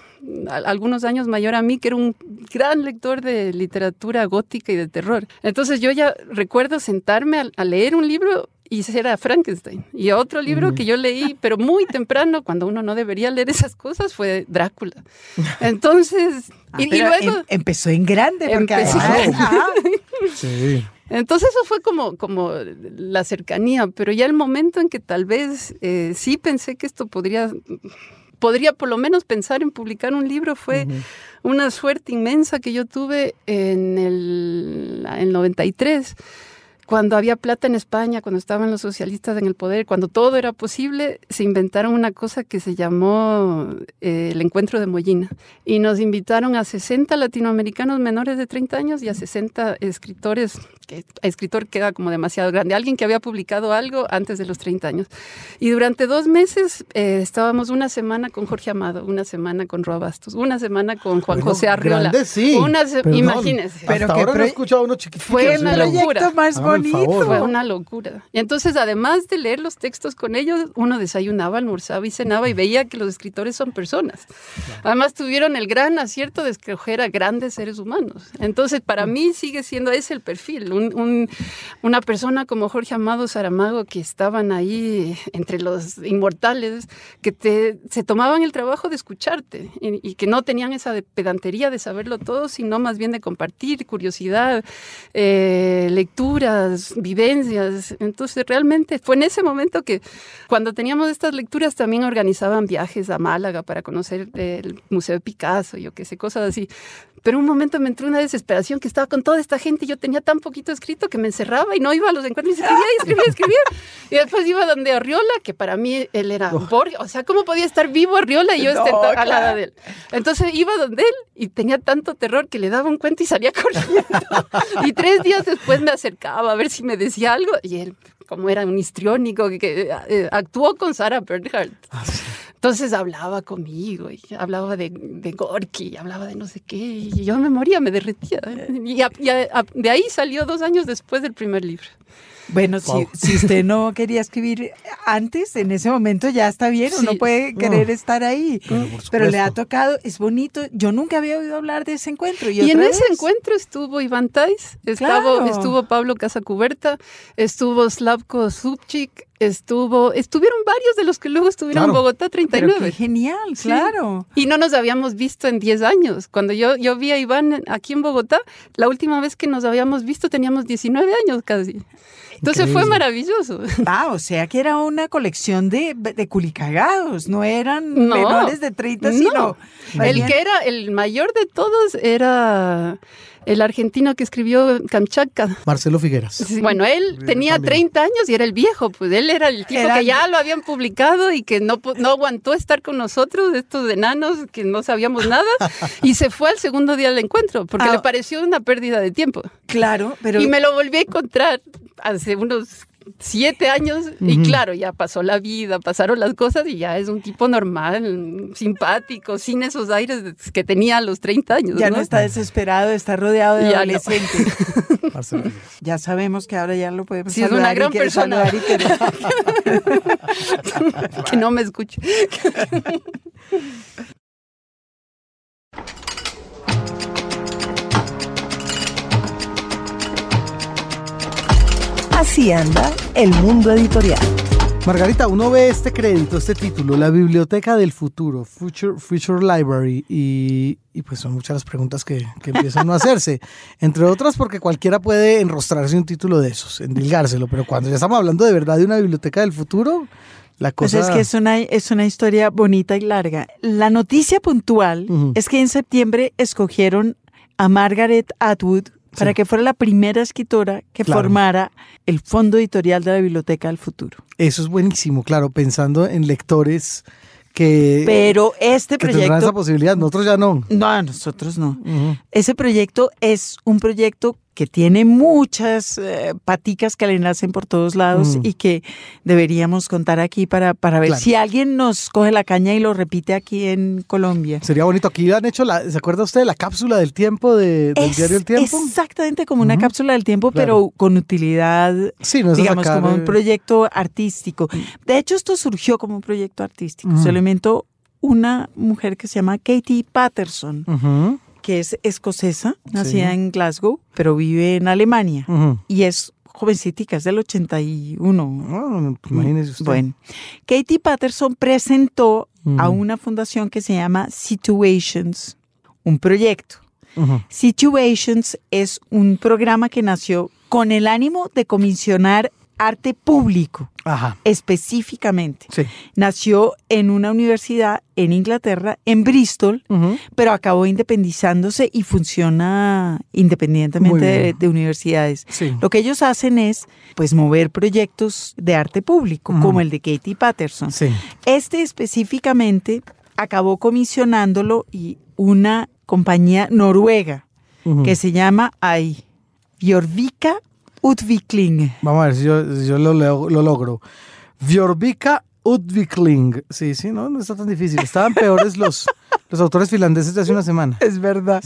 [SPEAKER 5] a- algunos años mayor a mí, que era un gran lector de literatura gótica y de terror. Entonces yo ya recuerdo sentarme a, a leer un libro y era Frankenstein. Y otro libro que yo leí, pero muy temprano, cuando uno no debería leer esas cosas, fue Drácula. Entonces,
[SPEAKER 3] Ah,
[SPEAKER 5] y, luego...
[SPEAKER 3] em- empezó en grande, porque
[SPEAKER 5] Empezó.
[SPEAKER 3] Ajá.
[SPEAKER 2] Sí.
[SPEAKER 5] Entonces eso fue como, como la cercanía, pero ya el momento en que tal vez eh, sí pensé que esto podría, podría por lo menos pensar en publicar un libro fue una suerte inmensa que yo tuve en el, en el 93 cuando había plata en España, cuando estaban los socialistas en el poder, cuando todo era posible, se inventaron una cosa que se llamó eh, el encuentro de Mollina. Y nos invitaron a 60 latinoamericanos menores de 30 años y a 60 escritores, que escritor queda como demasiado grande, alguien que había publicado algo antes de los 30 años. Y durante dos meses eh, estábamos una semana con Jorge Amado, una semana con Roa Bastos, una semana con Juan
[SPEAKER 2] Bueno,
[SPEAKER 5] José Arriola.
[SPEAKER 2] grande, sí.
[SPEAKER 5] Una se-
[SPEAKER 2] Perdón.
[SPEAKER 5] imagínense.
[SPEAKER 2] Hasta
[SPEAKER 3] Pero qué
[SPEAKER 2] ahora no he escuchado a uno chiquitito.
[SPEAKER 5] Fue una
[SPEAKER 3] proyecto
[SPEAKER 5] locura.
[SPEAKER 3] más
[SPEAKER 2] el
[SPEAKER 3] bonito.
[SPEAKER 2] favor.
[SPEAKER 5] Fue una locura. Y entonces, además de leer los textos con ellos, uno desayunaba, almorzaba y cenaba y veía que los escritores son personas. Además, tuvieron el gran acierto de escoger a grandes seres humanos. Entonces, para mí sigue siendo ese el perfil. Un- un- una persona como Jorge Amado Saramago, que estaban ahí entre los inmortales, que te, se tomaban el trabajo de escucharte y, y que no tenían esa de pedantería de saberlo todo, sino más bien de compartir curiosidad, eh, vivencias. Entonces, realmente fue en ese momento que cuando teníamos estas lecturas también organizaban viajes a Málaga para conocer el Museo de Picasso, yo qué sé, cosas así. Pero un momento me entró una desesperación que estaba con toda esta gente y yo tenía tan poquito escrito que me encerraba y no iba a los encuentros y escribía y escribía y escribía. Y después iba donde Arriola, que para mí él era Borges. O sea, ¿cómo podía estar vivo Arriola y yo
[SPEAKER 3] No,
[SPEAKER 5] estar al lado de él? Entonces iba donde él y tenía tanto terror que le daba un cuento y salía corriendo. y tres días después me acercaba a ver si me decía algo y él, como era un histriónico, que, que, eh, actuó con Sarah Bernhardt.
[SPEAKER 2] Ah, sí.
[SPEAKER 5] Entonces hablaba conmigo y hablaba de, de Gorky, hablaba de no sé qué, y yo me moría, me derretía. Y, a- y a- a- de ahí salió dos años después del primer libro.
[SPEAKER 3] Bueno,
[SPEAKER 2] Wow.
[SPEAKER 3] si, si usted no quería escribir antes, en ese momento ya está bien, uno puede querer estar ahí. Pero le ha tocado, es bonito. Yo nunca había oído hablar de ese encuentro. Y,
[SPEAKER 5] Y, en ese encuentro estuvo Iván Tais,
[SPEAKER 3] Claro.
[SPEAKER 5] estuvo Pablo Casacuberta, estuvo Slavko Subchik, estuvo, estuvieron varios de los que luego estuvieron
[SPEAKER 2] Claro.
[SPEAKER 5] en Bogotá
[SPEAKER 3] Pero
[SPEAKER 5] 39.
[SPEAKER 3] qué genial,
[SPEAKER 5] Sí.
[SPEAKER 3] claro.
[SPEAKER 5] Y no nos habíamos visto en 10 años. Cuando yo, yo vi a Iván aquí en Bogotá, la última vez que nos habíamos visto teníamos 19 años casi. Entonces fue maravilloso.
[SPEAKER 3] Ah, o sea que era una colección de, de culicagados, no eran
[SPEAKER 5] No.
[SPEAKER 3] menores de 30,
[SPEAKER 5] No.
[SPEAKER 3] sino...
[SPEAKER 5] El
[SPEAKER 3] bien-
[SPEAKER 5] que era el mayor de todos era el argentino que escribió Kamchatka.
[SPEAKER 2] Marcelo Figueras.
[SPEAKER 5] Bueno, él tenía
[SPEAKER 2] también.
[SPEAKER 5] 30 años y era el viejo, pues él era el tipo
[SPEAKER 3] Era
[SPEAKER 5] que ya lo habían publicado y que no, pu- no aguantó estar con nosotros, estos enanos que no sabíamos nada, y se fue al segundo día del encuentro porque
[SPEAKER 3] Ah.
[SPEAKER 5] le pareció una pérdida de tiempo.
[SPEAKER 3] Claro, pero...
[SPEAKER 5] Y me lo volví a encontrar hace unos siete años y claro, ya pasó la vida, pasaron las cosas y ya es un tipo normal, simpático, sin esos aires que tenía a los 30 años.
[SPEAKER 3] Ya
[SPEAKER 5] ¿no?
[SPEAKER 3] no está desesperado, está rodeado de
[SPEAKER 5] Ya
[SPEAKER 3] adolescentes. Ya sabemos que ahora ya lo podemos
[SPEAKER 5] Sí, es
[SPEAKER 3] saludar
[SPEAKER 5] una
[SPEAKER 3] y
[SPEAKER 5] gran persona. que no me escuche.
[SPEAKER 4] Así anda el mundo editorial.
[SPEAKER 2] Margarita, uno ve este crédito, este título, la Biblioteca del Futuro, Future, Future Library, y, y pues son muchas las preguntas que, que empiezan a hacerse. Entre otras porque cualquiera puede enrostrarse un título de esos, endilgárselo, pero cuando ya estamos hablando de verdad de una biblioteca del futuro, la
[SPEAKER 3] Pues
[SPEAKER 2] cosa...
[SPEAKER 3] es que es una, es una historia bonita y larga. La noticia puntual es que en septiembre escogieron a Margaret Atwood para
[SPEAKER 2] Sí.
[SPEAKER 3] que fuera la primera escritora que
[SPEAKER 2] Claro.
[SPEAKER 3] formara el fondo editorial de la Biblioteca del Futuro.
[SPEAKER 2] Eso es buenísimo, claro, pensando en lectores que,
[SPEAKER 3] Pero este
[SPEAKER 2] que tendrán esa
[SPEAKER 3] proyecto...
[SPEAKER 2] posibilidad, nosotros ya no.
[SPEAKER 3] No, nosotros no. Ese proyecto es un proyecto que tiene muchas eh, paticas que le nacen por todos lados
[SPEAKER 2] Mm.
[SPEAKER 3] y que deberíamos contar aquí para, para ver
[SPEAKER 2] Claro.
[SPEAKER 3] si alguien nos coge la caña y lo repite aquí en Colombia.
[SPEAKER 2] Sería bonito. Aquí han hecho, la, ¿se acuerda usted de la cápsula del tiempo de- del
[SPEAKER 3] Es
[SPEAKER 2] diario El Tiempo?
[SPEAKER 3] exactamente como una cápsula del tiempo,
[SPEAKER 2] Claro.
[SPEAKER 3] pero con utilidad,
[SPEAKER 2] Sí, no es
[SPEAKER 3] digamos,
[SPEAKER 2] sacar,
[SPEAKER 3] como
[SPEAKER 2] eh,
[SPEAKER 3] un proyecto artístico. De hecho, esto surgió como un proyecto artístico. Se lo inventó una mujer que se llama Katie Patterson, que es escocesa, nacida
[SPEAKER 2] Sí.
[SPEAKER 3] en Glasgow, pero vive en Alemania. Y es jovencita, es del 81.
[SPEAKER 2] Ah, pues imagínese usted.
[SPEAKER 3] Bueno, Katie Patterson presentó a una fundación que se llama Situations, un proyecto. Situations es un programa que nació con el ánimo de comisionar arte público,
[SPEAKER 2] Ajá.
[SPEAKER 3] específicamente.
[SPEAKER 2] Sí.
[SPEAKER 3] Nació en una universidad en Inglaterra, en Bristol, pero acabó independizándose y funciona independientemente de, universidades.
[SPEAKER 2] Sí.
[SPEAKER 3] Lo que ellos hacen es pues mover proyectos de arte público, como el de Katie Patterson.
[SPEAKER 2] Sí.
[SPEAKER 3] Este específicamente acabó comisionándolo y una compañía noruega que se llama ay, Björvika Utvikling.
[SPEAKER 2] Vamos a ver si yo, si yo lo, lo logro. Björvika Utvikling. Sí, sí, no, no está tan difícil. Estaban peores los, los autores finlandeses de hace una semana.
[SPEAKER 3] Es verdad.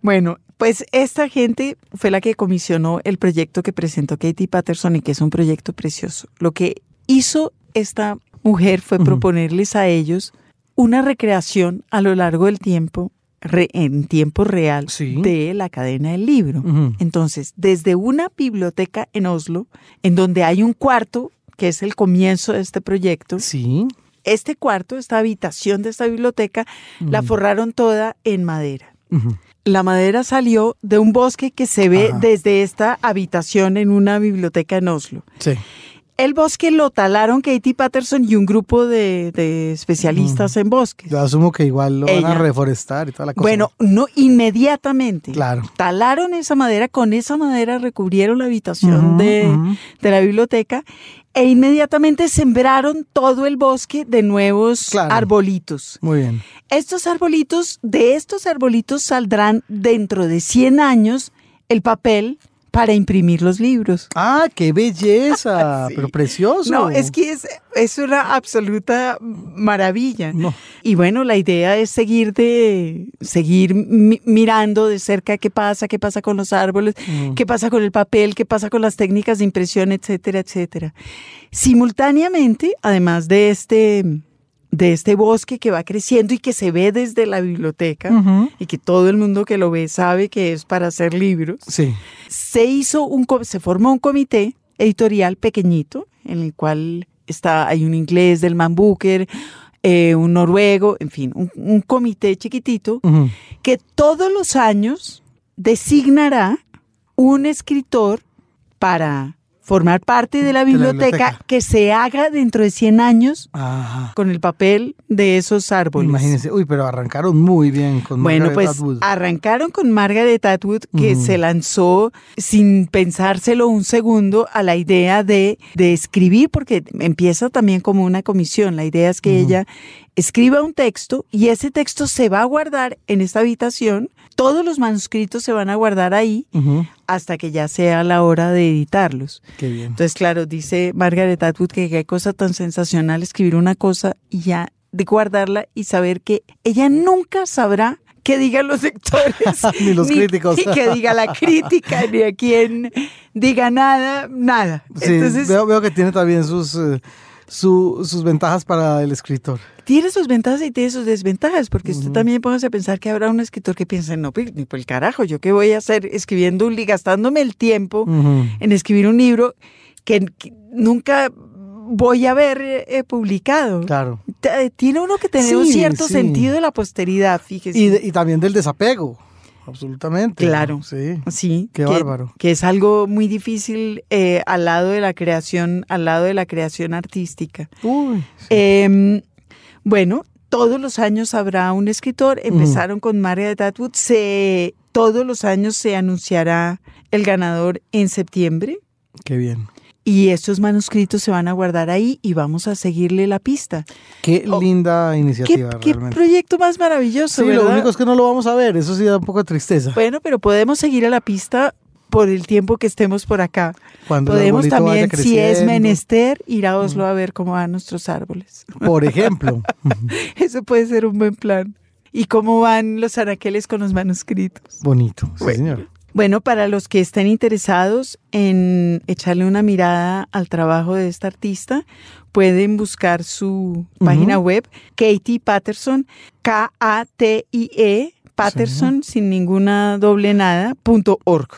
[SPEAKER 3] Bueno, pues esta gente fue la que comisionó el proyecto que presentó Katie Patterson y que es un proyecto precioso. Lo que hizo esta mujer fue proponerles a ellos una recreación a lo largo del tiempo, re- en tiempo real,
[SPEAKER 2] Sí.
[SPEAKER 3] de la cadena del libro. Entonces, desde una biblioteca en Oslo, en donde hay un cuarto, que es el comienzo de este proyecto,
[SPEAKER 2] Sí.
[SPEAKER 3] este cuarto, esta habitación de esta biblioteca, la forraron toda en madera. La madera salió de un bosque que se ve
[SPEAKER 2] Ajá.
[SPEAKER 3] desde esta habitación en una biblioteca en Oslo.
[SPEAKER 2] Sí.
[SPEAKER 3] El bosque lo talaron Katie Patterson y un grupo de, de especialistas en bosques.
[SPEAKER 2] Yo asumo que igual lo van a reforestar y toda la cosa.
[SPEAKER 3] Bueno, no inmediatamente.
[SPEAKER 2] Claro.
[SPEAKER 3] Talaron esa madera, con esa madera recubrieron la habitación de, la biblioteca e inmediatamente sembraron todo el bosque de nuevos
[SPEAKER 2] Claro.
[SPEAKER 3] arbolitos.
[SPEAKER 2] Muy bien.
[SPEAKER 3] Estos arbolitos, de estos arbolitos saldrán dentro de 100 años el papel para imprimir los libros.
[SPEAKER 2] Ah, qué belleza,
[SPEAKER 3] Sí.
[SPEAKER 2] pero precioso.
[SPEAKER 3] No, es que es, es una absoluta maravilla.
[SPEAKER 2] No.
[SPEAKER 3] Y bueno, la idea es seguir de seguir mi- mirando de cerca qué pasa, qué pasa con los árboles,
[SPEAKER 2] Mm.
[SPEAKER 3] qué pasa con el papel, qué pasa con las técnicas de impresión, etcétera, etcétera. Simultáneamente, además de este de este bosque que va creciendo y que se ve desde la biblioteca y que todo el mundo que lo ve sabe que es para hacer libros.
[SPEAKER 2] Sí.
[SPEAKER 3] se hizo un se formó un comité editorial pequeñito en el cual está hay un inglés del Man Booker, eh, un noruego, en fin, un, un comité chiquitito que todos los años designará un escritor para formar parte de la
[SPEAKER 2] De la
[SPEAKER 3] biblioteca, que se haga dentro de 100 años
[SPEAKER 2] Ajá.
[SPEAKER 3] con el papel de esos árboles.
[SPEAKER 2] Imagínense. Uy, pero arrancaron muy bien con
[SPEAKER 3] Bueno,
[SPEAKER 2] Margaret
[SPEAKER 3] pues
[SPEAKER 2] Atwood.
[SPEAKER 3] arrancaron con Margaret Atwood, que se lanzó sin pensárselo un segundo a la idea de, de escribir, porque empieza también como una comisión. La idea es que ella escriba un texto y ese texto se va a guardar en esta habitación. Todos los manuscritos se van a guardar ahí hasta que ya sea la hora de editarlos.
[SPEAKER 2] Qué bien.
[SPEAKER 3] Entonces, claro, dice Margaret Atwood que qué cosa tan sensacional escribir una cosa y ya de guardarla y saber que ella nunca sabrá qué digan los lectores.
[SPEAKER 2] Ni los críticos.
[SPEAKER 3] Ni que diga la crítica, ni a quien diga nada, nada.
[SPEAKER 2] Sí,
[SPEAKER 3] Entonces,
[SPEAKER 2] veo, veo que tiene también sus, eh, su- sus ventajas para el escritor.
[SPEAKER 3] tiene sus ventajas y tiene sus desventajas, porque usted también póngase a pensar que habrá un escritor que piense, no, pues, ni por el carajo, ¿yo qué voy a hacer escribiendo un gastándome el tiempo en escribir un libro que, que nunca voy a ver eh, publicado?
[SPEAKER 2] Claro.
[SPEAKER 3] Tiene uno que tener
[SPEAKER 2] Sí,
[SPEAKER 3] un cierto
[SPEAKER 2] sí.
[SPEAKER 3] sentido de la posteridad, fíjese.
[SPEAKER 2] Y, de- y también del desapego. Absolutamente.
[SPEAKER 3] Claro.
[SPEAKER 2] Sí.
[SPEAKER 3] Sí,
[SPEAKER 2] Qué
[SPEAKER 3] que,
[SPEAKER 2] bárbaro.
[SPEAKER 3] que es algo muy difícil eh, al lado de la creación, al lado de la creación artística.
[SPEAKER 2] Uy. sí.
[SPEAKER 3] Em, bueno, todos los años habrá un escritor. Empezaron con Margaret Atwood. Se, todos los años se anunciará el ganador en septiembre.
[SPEAKER 2] Qué bien.
[SPEAKER 3] Y estos manuscritos se van a guardar ahí y vamos a seguirle la pista.
[SPEAKER 2] Qué
[SPEAKER 3] Oh,
[SPEAKER 2] linda
[SPEAKER 3] ¿Qué,
[SPEAKER 2] iniciativa,
[SPEAKER 3] qué
[SPEAKER 2] realmente.
[SPEAKER 3] proyecto más maravilloso,
[SPEAKER 2] Sí,
[SPEAKER 3] ¿verdad?
[SPEAKER 2] lo único es que no lo vamos a ver. Eso sí da un poco de tristeza.
[SPEAKER 3] Bueno, pero podemos seguir a la pista por el tiempo que estemos por acá.
[SPEAKER 2] Cuando
[SPEAKER 3] Podemos también, si es menester, ir a Oslo a ver cómo van nuestros árboles.
[SPEAKER 2] Por ejemplo.
[SPEAKER 3] Eso puede ser un buen plan. ¿Y cómo van los anaqueles con los manuscritos?
[SPEAKER 2] Bonito. Sí,
[SPEAKER 3] Bueno.
[SPEAKER 2] señor.
[SPEAKER 3] Bueno, para los que estén interesados en echarle una mirada al trabajo de esta artista, pueden buscar su página web, Katie Patterson, K-A-T-I-E, Patterson, sin ninguna doble nada, punto org.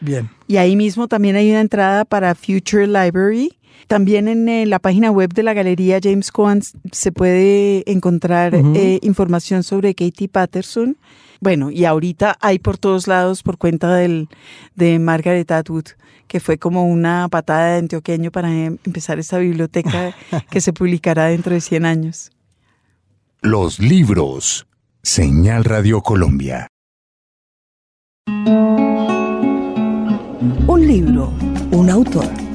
[SPEAKER 2] Bien.
[SPEAKER 3] Y ahí mismo también hay una entrada para Future Library. También en eh, la página web de la Galería James Cohen se puede encontrar eh, información sobre Katie Patterson. Bueno, y ahorita hay por todos lados por cuenta del, de Margaret Atwood, que fue como una patada de antioqueño para em- empezar esta biblioteca que se publicará dentro de 100 años.
[SPEAKER 1] Los libros. Señal Radio Colombia.
[SPEAKER 4] Un libro, un autor.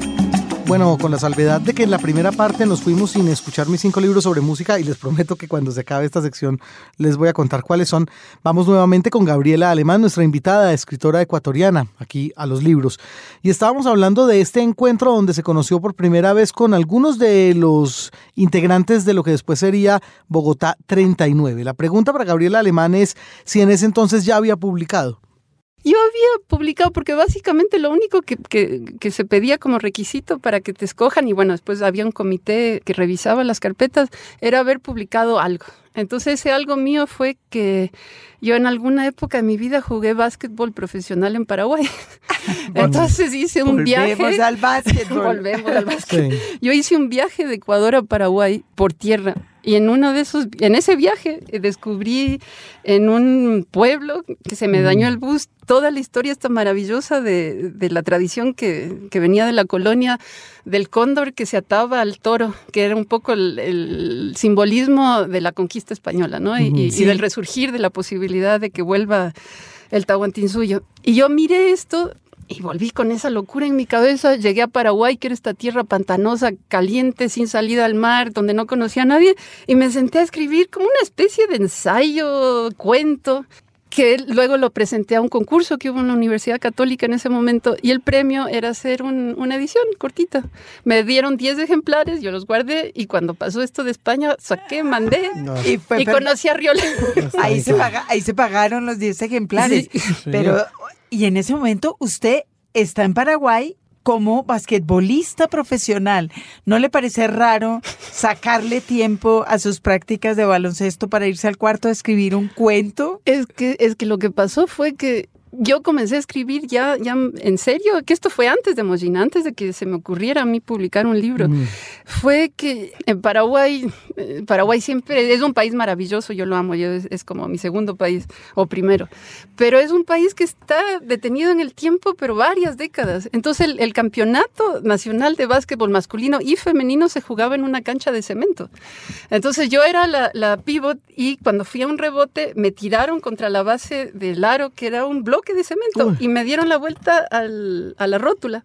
[SPEAKER 2] Bueno, con la salvedad de que en la primera parte nos fuimos sin escuchar mis cinco libros sobre música y les prometo que cuando se acabe esta sección les voy a contar cuáles son. Vamos nuevamente con Gabriela Alemán, nuestra invitada, escritora ecuatoriana, aquí a los libros. Y estábamos hablando de este encuentro donde se conoció por primera vez con algunos de los integrantes de lo que después sería Bogotá 39. La pregunta para Gabriela Alemán es si en ese entonces ya había publicado.
[SPEAKER 5] Yo había publicado, porque básicamente lo único que, que, que, se pedía como requisito para que te escojan, y bueno, después había un comité que revisaba las carpetas, era haber publicado algo. Entonces ese algo mío fue que yo en alguna época de mi vida jugué básquetbol profesional en Paraguay. Entonces hice un
[SPEAKER 3] Volvemos
[SPEAKER 5] viaje.
[SPEAKER 3] Volvemos al básquetbol.
[SPEAKER 5] Volvemos al básquet. Sí. Yo hice un viaje de Ecuador a Paraguay por tierra. Y en uno de esos, en ese viaje descubrí en un pueblo que se me dañó el bus toda la historia esta maravillosa de, de la tradición que, que, venía de la colonia del cóndor que se ataba al toro, que era un poco el, el simbolismo de la conquista española, ¿no? Y, uh -huh. sí. y, del resurgir de la posibilidad de que vuelva el Tahuantinsuyo. Y yo miré esto y volví con esa locura en mi cabeza. Llegué a Paraguay, que era esta tierra pantanosa, caliente, sin salida al mar, donde no conocía a nadie, y me senté a escribir como una especie de ensayo, cuento que luego lo presenté a un concurso que hubo en la Universidad Católica en ese momento y el premio era hacer un, una edición cortita. Me dieron 10 ejemplares, yo los guardé y cuando pasó esto de España saqué, mandé no. y, fue, y conocí a Riola.
[SPEAKER 3] Ahí se, paga, ahí se pagaron los 10 ejemplares. Sí. Pero, y en ese momento usted está en Paraguay como basquetbolista profesional, ¿no le parece raro sacarle tiempo a sus prácticas de baloncesto para irse al cuarto a escribir un cuento?
[SPEAKER 5] Es que, es que lo que pasó fue que yo comencé a escribir ya, ya en serio, que esto fue antes de Mollina, antes de que se me ocurriera a mí publicar un libro. Mm. Fue que en Paraguay, eh, Paraguay siempre es un país maravilloso, yo lo amo, yo es, es, como mi segundo país, o primero, pero es un país que está detenido en el tiempo, pero varias décadas. Entonces el, el campeonato nacional de básquetbol masculino y femenino se jugaba en una cancha de cemento. Entonces yo era la, la pivot y cuando fui a un rebote me tiraron contra la base del aro, que era un bloque de cemento Uy. y me dieron la vuelta al, a la rótula.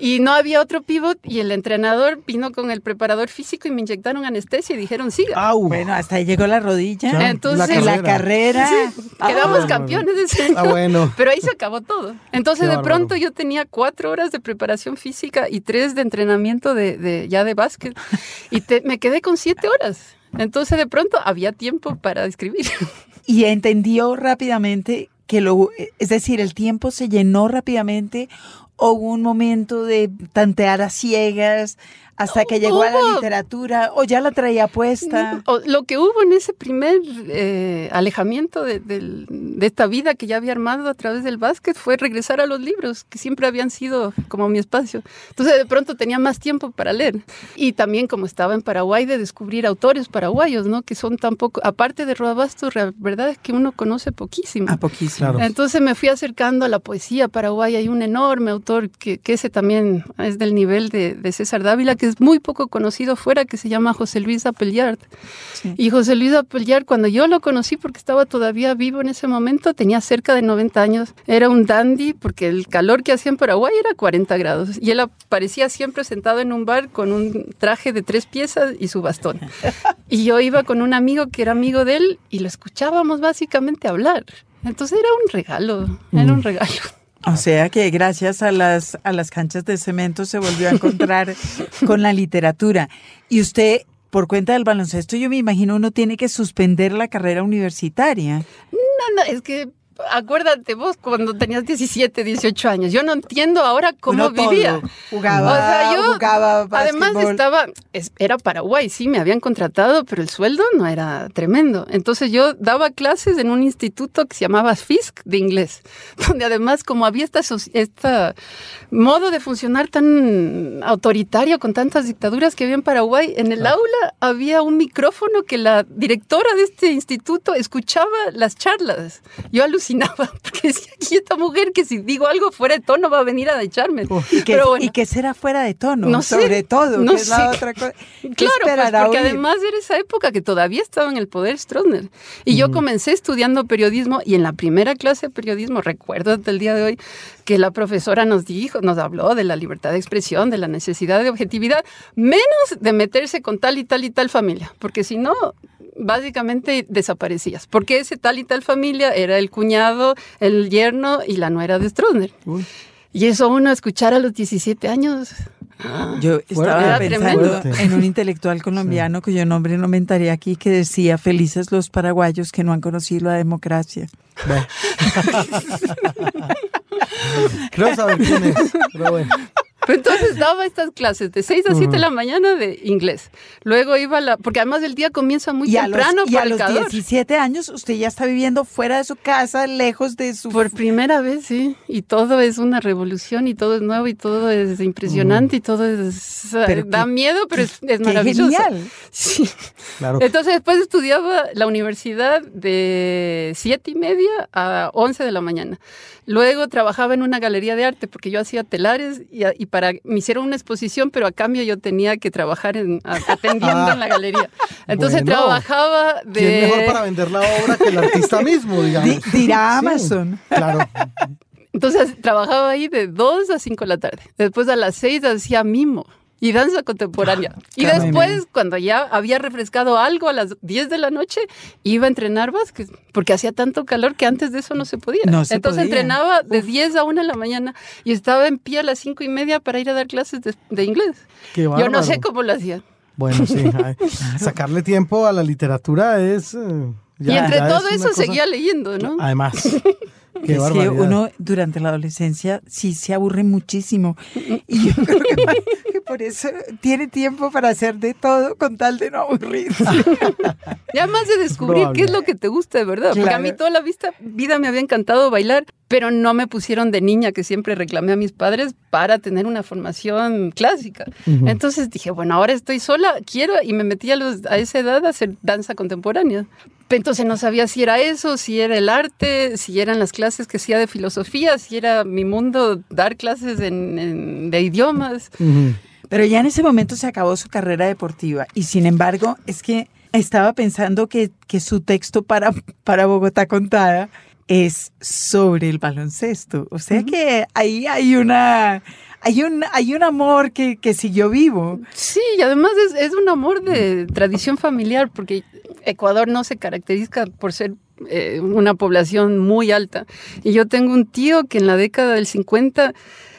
[SPEAKER 5] Y no había otro pivot y el entrenador vino con el preparador físico y me inyectaron anestesia y dijeron, siga.
[SPEAKER 3] Au. Bueno, hasta ahí llegó la rodilla.
[SPEAKER 5] Ya, Entonces,
[SPEAKER 3] la carrera. La carrera.
[SPEAKER 5] Sí, quedamos
[SPEAKER 2] Ah,
[SPEAKER 5] campeones de ese
[SPEAKER 2] Ah, bueno.
[SPEAKER 5] Pero ahí se acabó todo. Entonces,
[SPEAKER 2] Qué
[SPEAKER 5] de
[SPEAKER 2] bárbaro.
[SPEAKER 5] pronto yo tenía cuatro horas de preparación física y tres de entrenamiento de, de ya de básquet. Y te, me quedé con siete horas. Entonces, de pronto había tiempo para escribir.
[SPEAKER 3] Y entendió rápidamente que lo, es decir, el tiempo se llenó rápidamente o hubo un momento de tantear a ciegas hasta que llegó a la
[SPEAKER 5] Hubo-
[SPEAKER 3] literatura o ya la traía puesta.
[SPEAKER 5] O- Lo que hubo en ese primer eh, alejamiento de, del- de esta vida que ya había armado a través del básquet fue regresar a los libros, que siempre habían sido como mi espacio. Entonces de pronto tenía más tiempo para leer. Y también como estaba en Paraguay, de descubrir autores paraguayos, ¿no? Que son tampoco, aparte de Roa Bastos, la verdad es que uno conoce poquísimo.
[SPEAKER 3] A poquísimo.
[SPEAKER 2] Claro.
[SPEAKER 5] Entonces me fui acercando a la poesía paraguaya. Hay un enorme autor que, que ese también es del nivel de, de César Dávila, que es muy poco conocido fuera, que se llama José Luis Apellard.
[SPEAKER 3] Sí.
[SPEAKER 5] Y José Luis Apellard, cuando yo lo conocí, porque estaba todavía vivo en ese momento, tenía cerca de 90 años. Era un dandy, porque el calor que hacía en Paraguay era 40 grados. Y él aparecía siempre sentado en un bar con un traje de tres piezas y su bastón. Y yo iba con un amigo que era amigo de él y lo escuchábamos básicamente hablar. Entonces era un regalo, era un regalo.
[SPEAKER 3] O sea que gracias a las, a las canchas de cemento se volvió a encontrar con la literatura. Y usted, por cuenta del baloncesto, yo me imagino uno tiene que suspender la carrera universitaria.
[SPEAKER 5] No, no, es que acuérdate vos cuando tenías 17, 18 años. Yo no entiendo ahora cómo
[SPEAKER 3] Uno todo.
[SPEAKER 5] vivía.
[SPEAKER 3] Jugaba,
[SPEAKER 5] O sea, yo,
[SPEAKER 3] jugaba
[SPEAKER 5] Además estaba, es- era Paraguay, sí, me habían contratado, pero el sueldo no era tremendo. Entonces yo daba clases en un instituto que se llamaba FISC de inglés, donde además como había esta, esta modo de funcionar tan autoritario con tantas dictaduras que había en Paraguay, en el aula había un micrófono que la directora de este instituto escuchaba las charlas. Yo alucinaba fascinaba, porque decía, aquí esta mujer que si digo algo fuera de tono va a venir a echarme.
[SPEAKER 3] ¿Y que, ¿Y que será fuera de tono?
[SPEAKER 5] No
[SPEAKER 3] sobre todo,
[SPEAKER 5] no
[SPEAKER 3] que es la otra cosa.
[SPEAKER 5] Claro, pues, porque además era esa época que todavía estaba en el poder Stroessner. Y yo comencé estudiando periodismo y en la primera clase de periodismo, recuerdo hasta el día de hoy, que la profesora nos dijo, nos habló de la libertad de expresión, de la necesidad de objetividad, menos de meterse con tal y tal y tal familia, porque si no, básicamente desaparecías, porque ese tal y tal familia era el cuñado, el yerno y la nuera de Stroessner. Y eso uno escuchar a los 17 años.
[SPEAKER 3] Yo estaba pensando en un intelectual colombiano cuyo nombre no me entraré aquí que decía felices los paraguayos que no han conocido la democracia.
[SPEAKER 2] Creo saber quién es, pero bueno.
[SPEAKER 5] Entonces daba estas clases de 6 a 7 de la mañana de inglés. Luego iba a la. Porque además el día comienza muy temprano.
[SPEAKER 3] y a los 17 años usted ya está viviendo fuera de su casa, lejos de su.
[SPEAKER 5] Por primera vez, sí. Y todo es una revolución y todo es nuevo y todo es impresionante y todo es. da miedo, pero es, es maravilloso.
[SPEAKER 3] Genial.
[SPEAKER 5] Sí. Claro. Entonces después estudiaba la universidad de 7 y media a 11 de la mañana. Luego trabajaba en una galería de arte porque yo hacía telares y, y para me hicieron una exposición, pero a cambio yo tenía que trabajar en, atendiendo en la galería. Entonces trabajaba de
[SPEAKER 2] ¿Quién mejor para vender la obra que el artista mismo, digamos?
[SPEAKER 3] dirá Amazon.
[SPEAKER 2] claro.
[SPEAKER 5] Entonces trabajaba ahí de 2 a 5 de la tarde. Después a las 6 hacía mimo y danza contemporánea. y después, cuando ya había refrescado algo a las 10 de la noche, iba a entrenar básquet, porque hacía tanto calor que antes de eso no se podía. Entonces entrenaba de 10 a 1 de la mañana y estaba en pie a las 5 y media para ir a dar clases de, inglés. Yo no sé cómo lo hacía.
[SPEAKER 2] Bueno, sí, sacarle tiempo a la literatura es... Eh,
[SPEAKER 5] y entre todo eso seguía leyendo, ¿no?
[SPEAKER 2] Además.
[SPEAKER 3] es que uno durante la adolescencia sí se aburre muchísimo. Y yo creo que, por eso tiene tiempo para hacer de todo con tal de no aburrirse.
[SPEAKER 5] y además de descubrir qué es lo que te gusta de verdad. Porque a mí toda la vida me había encantado bailar, pero no me pusieron de niña, que siempre reclamé a mis padres, para tener una formación clásica. Entonces dije, bueno, ahora estoy sola, quiero, y me metí a, los, a esa edad a hacer danza contemporánea. Entonces no sabía si era eso, si era el arte, si eran las clases que hacía de filosofía, si era mi mundo dar clases de idiomas.
[SPEAKER 3] Pero ya en ese momento se acabó su carrera deportiva y sin embargo es que estaba pensando que, que su texto para, para Bogotá Contada es sobre el baloncesto. O sea que ahí hay una hay un, hay un amor que, que siguió vivo.
[SPEAKER 5] Sí, y además es, es, un amor de tradición familiar, porque Ecuador no se caracteriza por ser eh, una población muy alta. Y yo tengo un tío que en la década del 50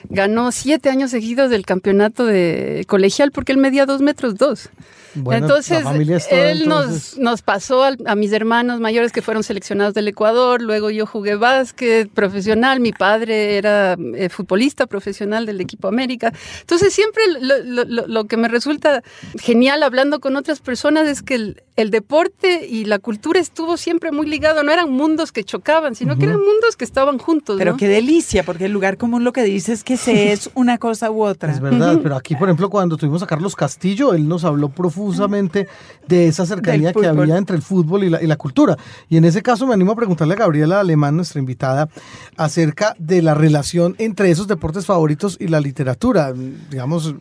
[SPEAKER 5] ganó siete años seguidos del campeonato de colegial porque él medía dos metros dos entonces, él Nos, nos pasó a, mis hermanos mayores que fueron seleccionados del Ecuador, luego yo jugué básquet profesional, mi padre era eh, futbolista profesional del equipo América. Entonces, siempre lo, lo, lo, que me resulta genial hablando con otras personas es que el, el, deporte y la cultura estuvo siempre muy ligado, no eran mundos que chocaban, sino que eran mundos que estaban juntos.
[SPEAKER 3] Pero qué delicia, porque el lugar común lo que dice es que se es una cosa u otra.
[SPEAKER 2] Es verdad, pero aquí, por ejemplo, cuando tuvimos a Carlos Castillo, él nos habló profundamente profusamente de esa cercanía que había entre el fútbol y la, cultura. Y en ese caso me animo a preguntarle a Gabriela Alemán, nuestra invitada, acerca de la relación entre esos deportes favoritos y la literatura. Digamos,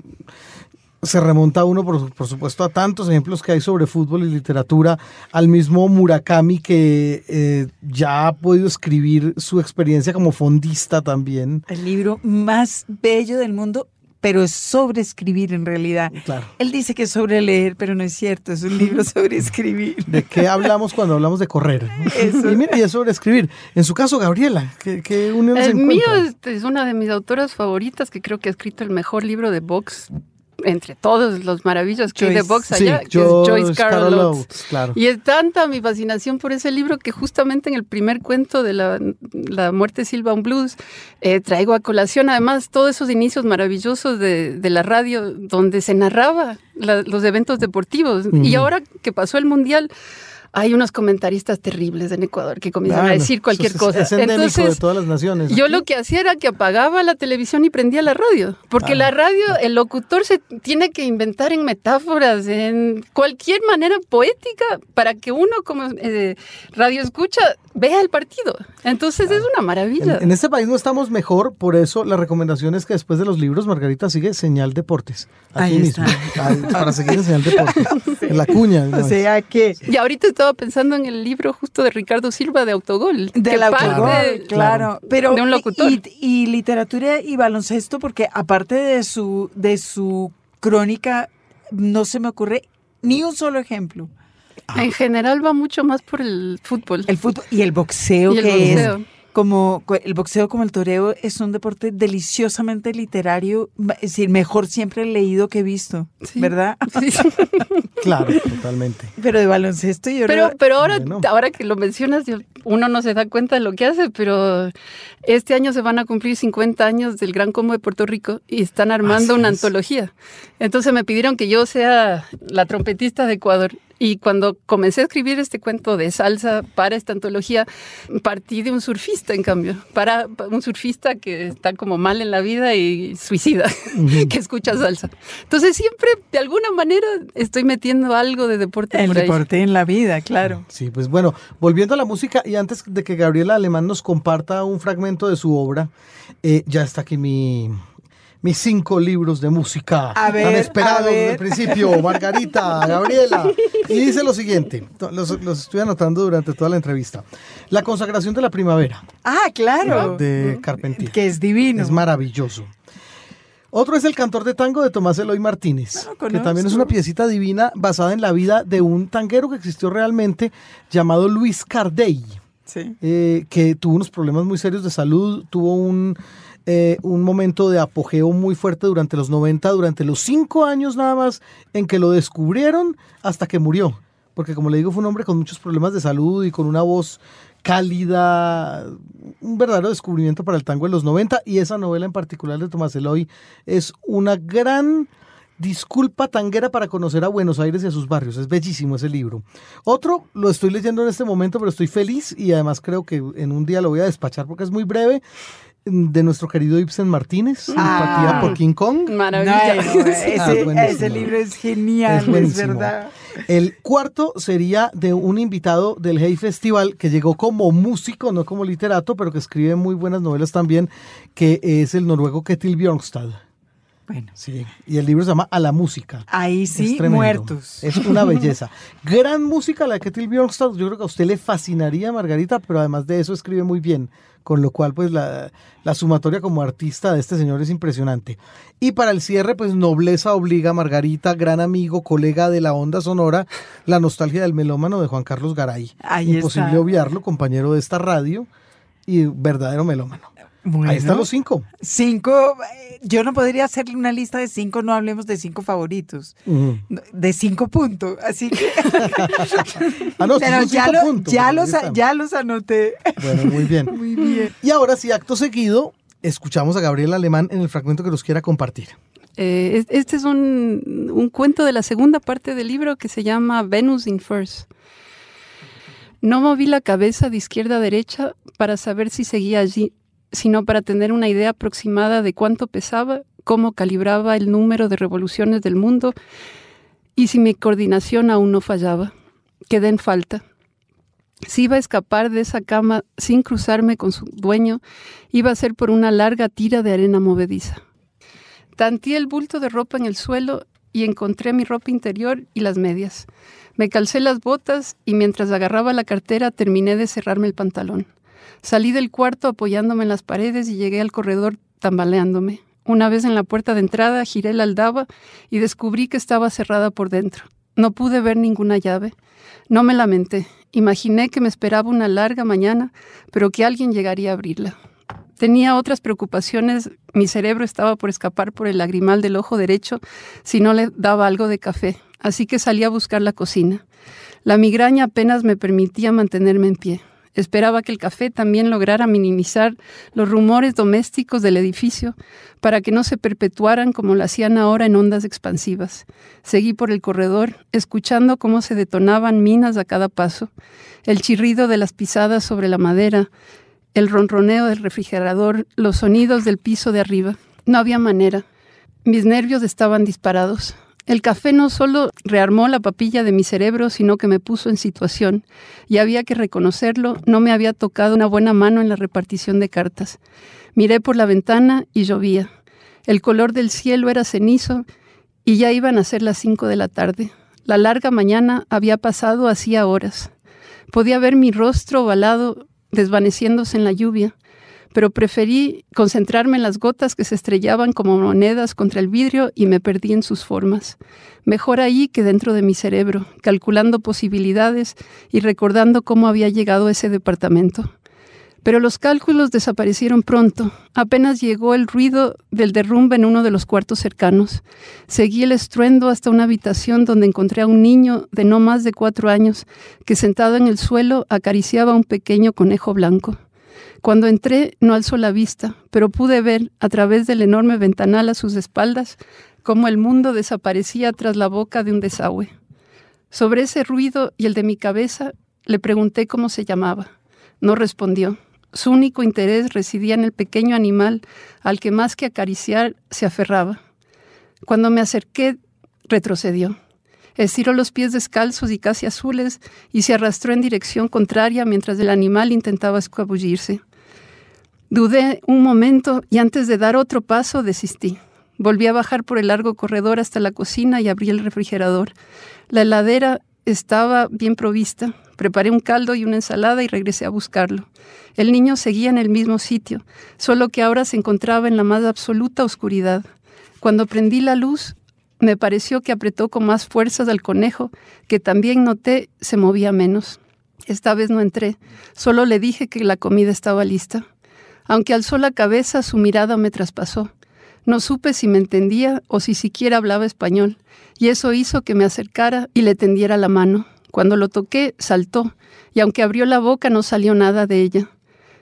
[SPEAKER 2] se remonta uno, por, supuesto, a tantos ejemplos que hay sobre fútbol y literatura, al mismo Murakami que eh, ya ha podido escribir su experiencia como fondista también.
[SPEAKER 3] El libro más bello del mundo pero es sobre escribir en realidad. Él dice que es sobre leer, pero no es cierto, es un libro sobre escribir.
[SPEAKER 2] ¿De qué hablamos cuando hablamos de correr? Y mira, y es sobre escribir. En su caso, Gabriela, ¿qué, qué unión
[SPEAKER 5] El mío es, una de mis autoras favoritas, que creo que ha escrito el mejor libro de box entre todos los maravillosos que hay de box allá, que es Joyce Carol Oates. Claro. Y es tanta mi fascinación por ese libro que justamente en el primer cuento de la, la muerte Silva un Blues eh, traigo a colación además todos esos inicios maravillosos de, de la radio donde se narraba los eventos deportivos. Y ahora que pasó el Mundial, hay unos comentaristas terribles en Ecuador que comienzan a decir cualquier
[SPEAKER 2] es,
[SPEAKER 5] cosa.
[SPEAKER 2] Es endémico de todas las naciones.
[SPEAKER 5] Yo lo que hacía era que apagaba la televisión y prendía la radio, porque la radio, el locutor se tiene que inventar en metáforas, en cualquier manera poética, para que uno como eh, radio escucha vea el partido. Entonces es una maravilla.
[SPEAKER 2] En, en, este país no estamos mejor, por eso la recomendación es que después de los libros, Margarita sigue Señal Deportes. Aquí
[SPEAKER 3] Ahí
[SPEAKER 2] mismo.
[SPEAKER 3] está.
[SPEAKER 2] Para seguir en Señal Deportes. En la cuña.
[SPEAKER 3] O sea que
[SPEAKER 5] Y ahorita estaba pensando en el libro justo de Ricardo Silva de Autogol.
[SPEAKER 3] del
[SPEAKER 5] parte
[SPEAKER 3] autogol, claro, pero
[SPEAKER 5] de un locutor.
[SPEAKER 3] Y, y literatura y baloncesto porque aparte de su de su crónica no se me ocurre ni un solo ejemplo.
[SPEAKER 5] En general va mucho más por el fútbol.
[SPEAKER 3] El fútbol y el boxeo
[SPEAKER 5] Y el
[SPEAKER 3] que
[SPEAKER 5] boxeo.
[SPEAKER 3] es como el boxeo como el toreo es un deporte deliciosamente literario, es decir, mejor siempre leído que visto,
[SPEAKER 5] Sí.
[SPEAKER 3] ¿verdad?
[SPEAKER 5] Sí.
[SPEAKER 2] Claro, totalmente.
[SPEAKER 3] Pero de baloncesto yo
[SPEAKER 5] Pero, pero ahora,
[SPEAKER 2] Bueno.
[SPEAKER 5] ahora que lo mencionas, yo- uno no se da cuenta de lo que hace, pero este año se van a cumplir 50 años del Gran Combo de Puerto Rico y están armando
[SPEAKER 2] Así
[SPEAKER 5] una
[SPEAKER 2] es.
[SPEAKER 5] antología. Entonces me pidieron que yo sea la trompetista de Ecuador. Y cuando comencé a escribir este cuento de salsa para esta antología, partí de un surfista, en cambio, para un surfista que está como mal en la vida y suicida, que escucha salsa. Entonces siempre, de alguna manera, estoy metiendo algo de deporte
[SPEAKER 3] el
[SPEAKER 5] por ahí.
[SPEAKER 3] deporte en la vida, claro.
[SPEAKER 2] Sí, pues bueno, volviendo a la música y antes de que Gabriela Alemán nos comparta un fragmento de su obra, eh, ya está aquí mi, mis cinco libros de música.
[SPEAKER 3] A ver,
[SPEAKER 2] tan esperados desde el principio, Margarita, Gabriela. Y dice lo siguiente, los, los estoy anotando durante toda la entrevista. La consagración de la primavera,
[SPEAKER 3] Ah, claro.
[SPEAKER 2] de Carpentier.
[SPEAKER 3] Que es divino.
[SPEAKER 2] Es maravilloso. Otro es el cantor de tango de Tomás Eloy Martínez,
[SPEAKER 3] No lo
[SPEAKER 2] que también es una piecita divina basada en la vida de un tanguero que existió realmente llamado Luis Cardey,
[SPEAKER 3] Sí.
[SPEAKER 2] eh, que tuvo unos problemas muy serios de salud, tuvo un, eh, un momento de apogeo muy fuerte durante los 90, durante los cinco años nada más en que lo descubrieron hasta que murió. Porque como le digo, fue un hombre con muchos problemas de salud y con una voz cálida, un verdadero descubrimiento para el tango en los 90 y esa novela en particular de Tomás Eloy es una gran disculpa tanguera para conocer a Buenos Aires y a sus barrios. Es bellísimo ese libro. Otro lo estoy leyendo en este momento, pero estoy feliz y además creo que en un día lo voy a despachar porque es muy breve de nuestro querido Ibsen Martínez,
[SPEAKER 3] Ah.
[SPEAKER 2] Empatía por King Kong.
[SPEAKER 5] Maravilla.
[SPEAKER 3] No, no, ese,
[SPEAKER 2] Ah, buenísimo.
[SPEAKER 3] ese libro es genial,
[SPEAKER 2] Es
[SPEAKER 3] verdad.
[SPEAKER 2] El cuarto sería de un invitado del Hey Festival que llegó como músico, no como literato, pero que escribe muy buenas novelas también, que es el noruego Ketil Bjornstad.
[SPEAKER 3] Bueno,
[SPEAKER 2] Sí, y el libro se llama A la música.
[SPEAKER 3] ahí sí, muertos.
[SPEAKER 2] Es una belleza. Gran música la de Ketil Bjornstad. Yo creo que a usted le fascinaría, Margarita, pero además de eso escribe muy bien. Con lo cual, pues la, la sumatoria como artista de este señor es impresionante. Y para el cierre, pues nobleza obliga, Margarita, gran amigo, colega de la onda sonora, la nostalgia del melómano de Juan Carlos Garay.
[SPEAKER 3] Ahí
[SPEAKER 2] Imposible
[SPEAKER 3] está.
[SPEAKER 2] obviarlo, compañero de esta radio y verdadero melómano.
[SPEAKER 3] Bueno,
[SPEAKER 2] Ahí están los cinco.
[SPEAKER 3] Cinco, eh, yo no podría hacerle una lista de cinco, no hablemos de cinco favoritos.
[SPEAKER 2] Ujú.
[SPEAKER 3] De cinco puntos, así que...
[SPEAKER 2] Ah, no,
[SPEAKER 3] Pero ya, lo-
[SPEAKER 2] puntos,
[SPEAKER 3] ya, los, ya los anoté.
[SPEAKER 2] Bueno, muy bien.
[SPEAKER 3] Muy bien.
[SPEAKER 2] Y ahora sí, acto seguido, escuchamos a Gabriel Alemán en el fragmento que nos quiera compartir.
[SPEAKER 5] Eh, es- este es un, un cuento de la segunda parte del libro que se llama Venus in First. No moví la cabeza de izquierda a derecha para saber si seguía allí, sino para tener una idea aproximada de cuánto pesaba, cómo calibraba el número de revoluciones del mundo y si mi coordinación aún no fallaba. Quedé en falta. Si iba a escapar de esa cama sin cruzarme con su dueño, iba a ser por una larga tira de arena movediza. Tanteé el bulto de ropa en el suelo y encontré mi ropa interior y las medias. Me calcé las botas y mientras agarraba la cartera terminé de cerrarme el pantalón. Salí del cuarto apoyándome en las paredes y llegué al corredor tambaleándome. Una vez en la puerta de entrada giré la aldaba y descubrí que estaba cerrada por dentro. No pude ver ninguna llave. No me lamenté. Imaginé que me esperaba una larga mañana, pero que alguien llegaría a abrirla. Tenía otras preocupaciones. Mi cerebro estaba por escapar por el lagrimal del ojo derecho si no le daba algo de café, así que salí a buscar la cocina. La migraña apenas me permitía mantenerme en pie. Esperaba que el café también lograra minimizar los rumores domésticos del edificio para que no se perpetuaran como lo hacían ahora en ondas expansivas. Seguí por el corredor, escuchando cómo se detonaban minas a cada paso, el chirrido de las pisadas sobre la madera, el ronroneo del refrigerador, los sonidos del piso de arriba. No había manera. Mis nervios estaban disparados. El café no solo rearmó la papilla de mi cerebro, sino que me puso en situación. Y había que reconocerlo, no me había tocado una buena mano en la repartición de cartas. Miré por la ventana y llovía. El color del cielo era cenizo y ya iban a ser las cinco de la tarde. La larga mañana había pasado hacía horas. Podía ver mi rostro ovalado desvaneciéndose en la lluvia pero preferí concentrarme en las gotas que se estrellaban como monedas contra el vidrio y me perdí en sus formas. Mejor ahí que dentro de mi cerebro, calculando posibilidades y recordando cómo había llegado a ese departamento. Pero los cálculos desaparecieron pronto. Apenas llegó el ruido del derrumbe en uno de los cuartos cercanos. Seguí el estruendo hasta una habitación donde encontré a un niño de no más de cuatro años que sentado en el suelo acariciaba a un pequeño conejo blanco. Cuando entré no alzó la vista, pero pude ver a través del enorme ventanal a sus espaldas cómo el mundo desaparecía tras la boca de un desagüe. Sobre ese ruido y el de mi cabeza le pregunté cómo se llamaba. No respondió. Su único interés residía en el pequeño animal al que más que acariciar se aferraba. Cuando me acerqué, retrocedió. Estiró los pies descalzos y casi azules y se arrastró en dirección contraria mientras el animal intentaba escabullirse. Dudé un momento y antes de dar otro paso desistí. Volví a bajar por el largo corredor hasta la cocina y abrí el refrigerador. La heladera estaba bien provista. Preparé un caldo y una ensalada y regresé a buscarlo. El niño seguía en el mismo sitio, solo que ahora se encontraba en la más absoluta oscuridad. Cuando prendí la luz, me pareció que apretó con más fuerzas al conejo, que también noté se movía menos. Esta vez no entré, solo le dije que la comida estaba lista. Aunque alzó la cabeza, su mirada me traspasó. No supe si me entendía o si siquiera hablaba español, y eso hizo que me acercara y le tendiera la mano. Cuando lo toqué, saltó, y aunque abrió la boca no salió nada de ella.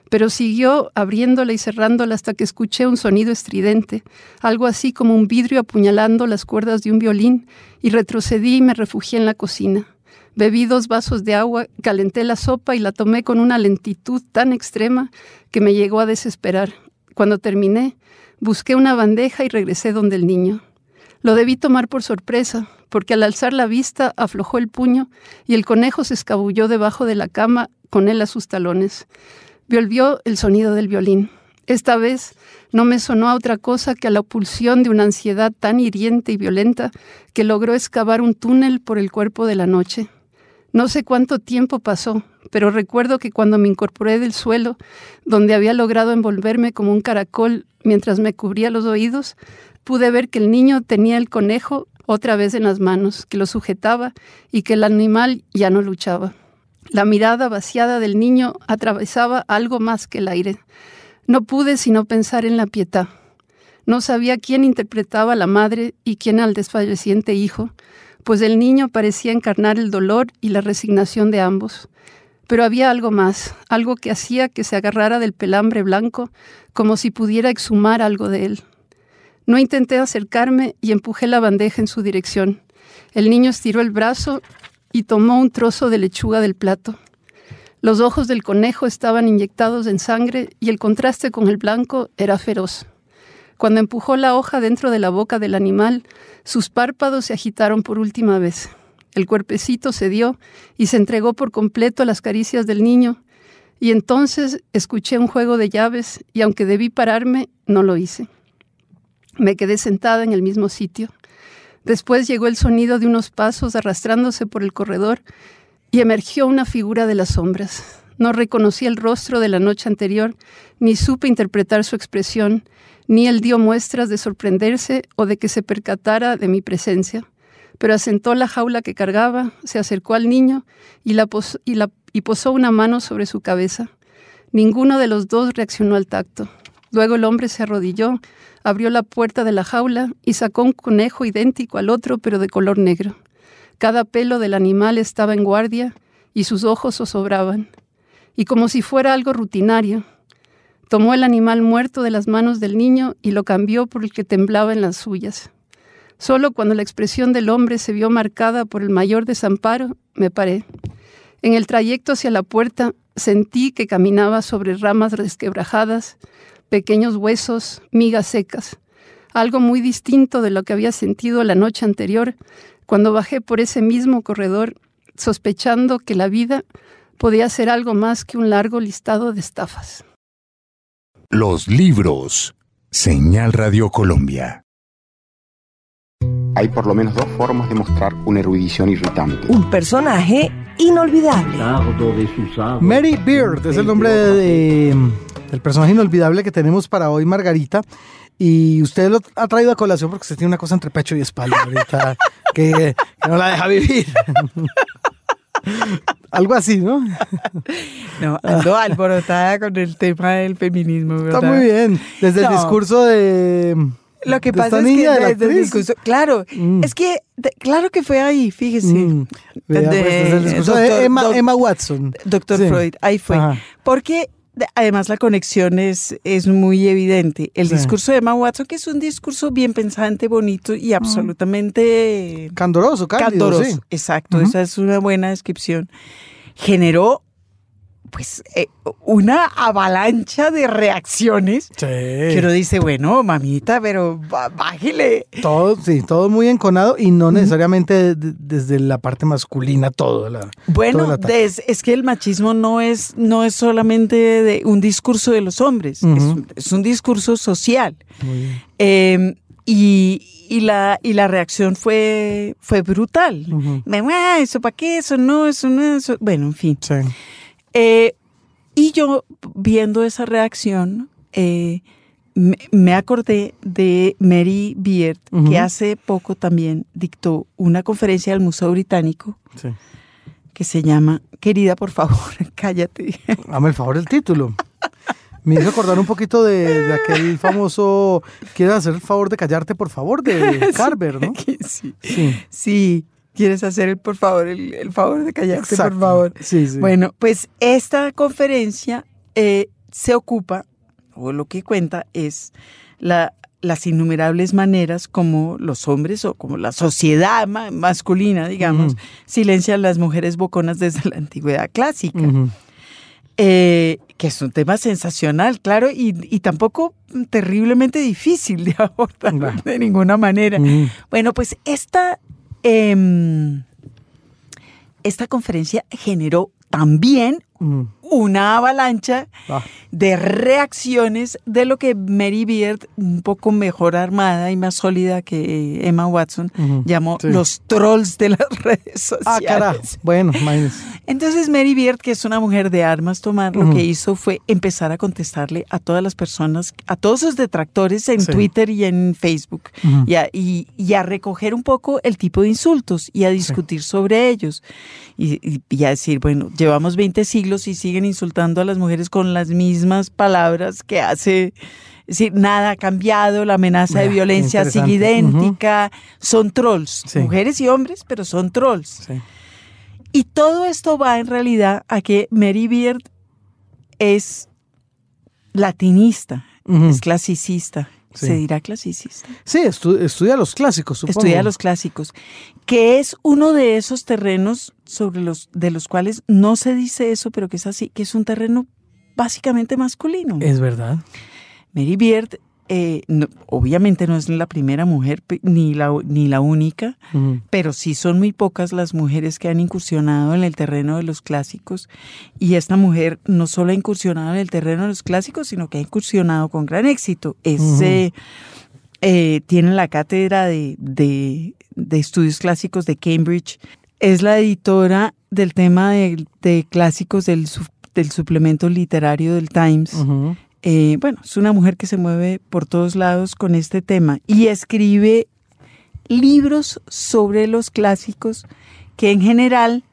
[SPEAKER 5] Pero siguió abriéndola y cerrándola hasta que escuché un sonido estridente, algo así como un vidrio apuñalando las cuerdas de un violín, y retrocedí y me refugié en la cocina. Bebí dos vasos de agua, calenté la sopa y la tomé con una lentitud tan extrema que me llegó a desesperar. Cuando terminé, busqué una bandeja y regresé donde el niño. Lo debí tomar por sorpresa, porque al alzar la vista aflojó el puño y el conejo se escabulló debajo de la cama con él a sus talones. Volvió el sonido del violín. Esta vez no me sonó a otra cosa que a la pulsión de una ansiedad tan hiriente y violenta que logró excavar un túnel por el cuerpo de la noche. No sé cuánto tiempo pasó, pero recuerdo que cuando me incorporé del suelo, donde había logrado envolverme como un caracol mientras me cubría los oídos, pude ver que el niño tenía el conejo otra vez en las manos, que lo sujetaba y que el animal ya no luchaba. La mirada vaciada del niño atravesaba algo más que el aire. No pude sino pensar en la pietad. No sabía quién interpretaba a la madre y quién al desfalleciente hijo, pues el niño parecía encarnar el dolor y la resignación de ambos. Pero había algo más, algo que hacía que se agarrara del pelambre blanco como si pudiera exhumar algo de él. No intenté acercarme y empujé la bandeja en su dirección. El niño estiró el brazo y tomó un trozo de lechuga del plato. Los ojos del conejo estaban inyectados en sangre y el contraste con el blanco era feroz. Cuando empujó la hoja dentro de la boca del animal, sus párpados se agitaron por última vez. El cuerpecito cedió y se entregó por completo a las caricias del niño, y entonces escuché un juego de llaves y aunque debí pararme, no lo hice. Me quedé sentada en el mismo sitio. Después llegó el sonido de unos pasos arrastrándose por el corredor y emergió una figura de las sombras. No reconocí el rostro de la noche anterior, ni supe interpretar su expresión, ni él dio muestras de sorprenderse o de que se percatara de mi presencia, pero asentó la jaula que cargaba, se acercó al niño y, y, y posó una mano sobre su cabeza. Ninguno de los dos reaccionó al tacto. Luego el hombre se arrodilló, abrió la puerta de la jaula y sacó un conejo idéntico al otro, pero de color negro. Cada pelo del animal estaba en guardia y sus ojos zozobraban. y como si fuera algo rutinario, tomó el animal muerto de las manos del niño y lo cambió por el que temblaba en las suyas. Solo cuando la expresión del hombre se vio marcada por el mayor desamparo, me paré. En el trayecto hacia la puerta sentí que caminaba sobre ramas resquebrajadas, pequeños huesos, migas secas, algo muy distinto de lo que había sentido la noche anterior cuando bajé por ese mismo corredor, sospechando que la vida podía ser algo más que un largo listado de estafas.
[SPEAKER 1] Los libros. Señal Radio Colombia.
[SPEAKER 6] Hay por lo menos dos formas de mostrar una erudición irritante.
[SPEAKER 4] Un personaje inolvidable.
[SPEAKER 2] Mary Beard es el nombre de, del personaje inolvidable que tenemos para hoy, Margarita. Y usted lo ha traído a colación porque usted tiene una cosa entre pecho y espalda ahorita que, que no la deja vivir. Algo así, ¿no?
[SPEAKER 3] No, ando alborotada con el tema del feminismo, ¿verdad?
[SPEAKER 2] Está muy bien. Desde el discurso de.
[SPEAKER 3] Lo que
[SPEAKER 2] de
[SPEAKER 3] pasa es
[SPEAKER 2] de
[SPEAKER 3] que desde el discurso, claro,
[SPEAKER 2] Mm.
[SPEAKER 3] es que de- claro que fue ahí, fíjese.
[SPEAKER 2] Mm, vea, pues, desde el discurso de Emma,
[SPEAKER 3] doc-
[SPEAKER 2] Emma Watson.
[SPEAKER 3] Doctor
[SPEAKER 2] Sí.
[SPEAKER 3] Freud, ahí fue.
[SPEAKER 2] Ajá.
[SPEAKER 3] Porque además la conexión es, es muy evidente. El
[SPEAKER 2] Sí.
[SPEAKER 3] discurso de Emma Watson, que es un discurso bien pensante, bonito y absolutamente
[SPEAKER 2] Candoroso, cándido,
[SPEAKER 3] candoroso.
[SPEAKER 2] sí.
[SPEAKER 3] Exacto, esa es una buena descripción. Generó pues eh, una avalancha de reacciones que uno dice, bueno, mamita, pero bájele.
[SPEAKER 2] Todo, sí, todo muy enconado y no necesariamente de- desde la parte masculina todo. La,
[SPEAKER 3] Bueno, des- es que el machismo no es, no es solamente de un discurso de los hombres, es, un discurso social. Eh, y, y la, y la reacción fue, fue brutal. Ah, ¿Eso para qué? Eso no, eso no, eso. Bueno, en fin.
[SPEAKER 2] Sí.
[SPEAKER 3] Eh, y yo, viendo esa reacción, eh, me, me acordé de Mary Beard, que hace poco también dictó una conferencia al Museo Británico
[SPEAKER 2] sí.
[SPEAKER 3] que se llama Querida, por favor, cállate.
[SPEAKER 2] Hazme el favor el título. Me hizo acordar un poquito de, de aquel famoso ¿Quieres hacer el favor de callarte, por favor? de Carver, ¿no?
[SPEAKER 3] sí.
[SPEAKER 2] Sí.
[SPEAKER 3] Sí, quieres hacer el, por favor, el, el favor de callarte,
[SPEAKER 2] Exacto.
[SPEAKER 3] por favor.
[SPEAKER 2] Sí, sí.
[SPEAKER 3] Bueno, pues esta conferencia eh, se ocupa, o lo que cuenta es la, las innumerables maneras como los hombres o como la sociedad ma- masculina, digamos,
[SPEAKER 2] Ujú.
[SPEAKER 3] silencian las mujeres boconas desde la antigüedad clásica. Eh, que es un tema sensacional, claro, y, y tampoco terriblemente difícil de abordar de ninguna manera. Bueno, pues esta, em, esta conferencia generó también. Una avalancha
[SPEAKER 2] Ah.
[SPEAKER 3] de reacciones de lo que Mary Beard, un poco mejor armada y más sólida que Emma Watson,
[SPEAKER 2] Ujú.
[SPEAKER 3] llamó
[SPEAKER 2] Sí.
[SPEAKER 3] los trolls de las redes
[SPEAKER 2] Ah,
[SPEAKER 3] sociales.
[SPEAKER 2] carajo. Bueno, imagínese.
[SPEAKER 3] Entonces Mary Beard, que es una mujer de armas tomar, lo
[SPEAKER 2] Ujú.
[SPEAKER 3] que hizo fue empezar a contestarle a todas las personas, a todos sus detractores en
[SPEAKER 2] Sí.
[SPEAKER 3] Twitter y en Facebook,
[SPEAKER 2] Ujú.
[SPEAKER 3] y, a, y- y a recoger un poco el tipo de insultos y a discutir sobre ellos. Y, y- y a decir, bueno, llevamos 20 siglos y siguen insultando a las mujeres con las mismas palabras que hace... Es decir, nada ha cambiado, la amenaza de violencia sigue idéntica, son trolls,
[SPEAKER 2] Sí.
[SPEAKER 3] mujeres y hombres, pero son trolls.
[SPEAKER 2] Sí.
[SPEAKER 3] Y todo esto va en realidad a que Mary Beard es latinista, es clasicista.
[SPEAKER 2] Sí.
[SPEAKER 3] Se dirá clasicista.
[SPEAKER 2] Sí, estu- estudia los clásicos, supongo.
[SPEAKER 3] Estudia los clásicos, que es uno de esos terrenos sobre los de los cuales no se dice eso, pero que es así, que es un terreno básicamente masculino.
[SPEAKER 2] Es verdad.
[SPEAKER 3] Mary Beard, eh, no- obviamente no es la primera mujer ni la, ni la única, pero sí son muy pocas las mujeres que han incursionado en el terreno de los clásicos. Y esta mujer no solo ha incursionado en el terreno de los clásicos, sino que ha incursionado con gran éxito. Es,
[SPEAKER 2] Ujú.
[SPEAKER 3] eh, eh, tiene la cátedra de, de- de estudios clásicos de Cambridge. Es la editora del tema de, de clásicos del, del suplemento literario del Times. Eh, bueno, es una mujer que se mueve por todos lados con este tema y escribe libros sobre los clásicos que en general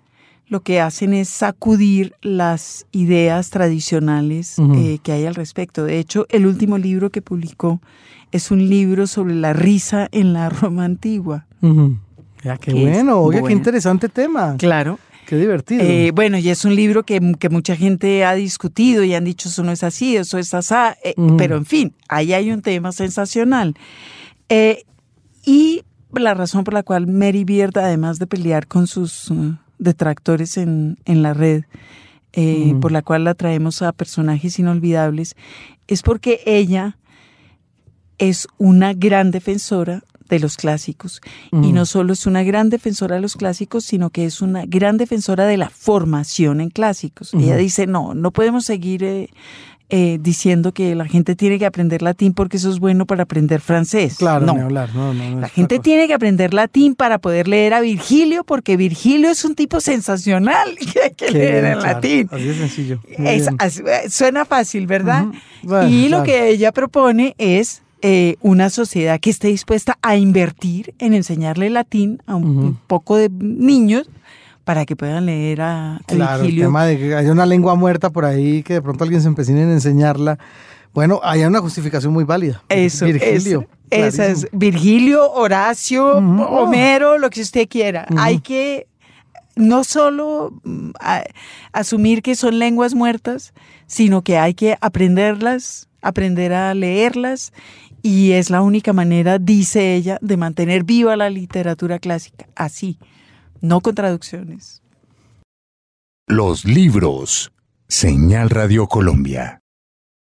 [SPEAKER 3] lo que hacen es sacudir las ideas tradicionales eh, que hay al respecto. De hecho, el último libro que publicó es un libro sobre la risa en la Roma antigua.
[SPEAKER 2] Ya, qué bueno. Oiga, qué interesante tema.
[SPEAKER 3] Claro.
[SPEAKER 2] Qué divertido.
[SPEAKER 3] Eh, bueno, y es un libro que, que, mucha gente ha discutido y han dicho eso no es así, eso es así, eh, mm. pero en fin, ahí hay un tema sensacional. Eh, y la razón por la cual Mary Beard, además de pelear con sus uh, detractores en, en, la red, mm. por la cual la traemos a personajes inolvidables, es porque ella es una gran defensora de los clásicos. Y no solo es una gran defensora de los clásicos, sino que es una gran defensora de la formación en clásicos. Ella dice, no, no podemos seguir eh, eh, diciendo que la gente tiene que aprender latín porque eso es bueno para aprender francés.
[SPEAKER 2] Claro,
[SPEAKER 3] no.
[SPEAKER 2] hablar. No, no,
[SPEAKER 3] la gente tiene que aprender latín para poder leer a Virgilio porque Virgilio es un tipo sensacional que hay que leer en latín.
[SPEAKER 2] Así de sencillo.
[SPEAKER 3] Es, eh, suena fácil, ¿verdad? y lo que ella propone es eh, una sociedad que esté dispuesta a invertir en enseñarle latín a un, poco de niños para que puedan leer a,
[SPEAKER 2] claro. El tema de que hay una lengua muerta por ahí que de pronto alguien se empecine en enseñarla. Bueno, hay una justificación muy válida.
[SPEAKER 3] Eso,
[SPEAKER 2] Virgilio.
[SPEAKER 3] Esa es Virgilio, Horacio, Homero, lo que usted quiera. Hay que no solo mm, asumir que son lenguas muertas, sino que hay que aprenderlas, aprender a leerlas y es la única manera, dice ella, de mantener viva la literatura clásica, así, no con traducciones.
[SPEAKER 1] Los libros. Señal Radio Colombia.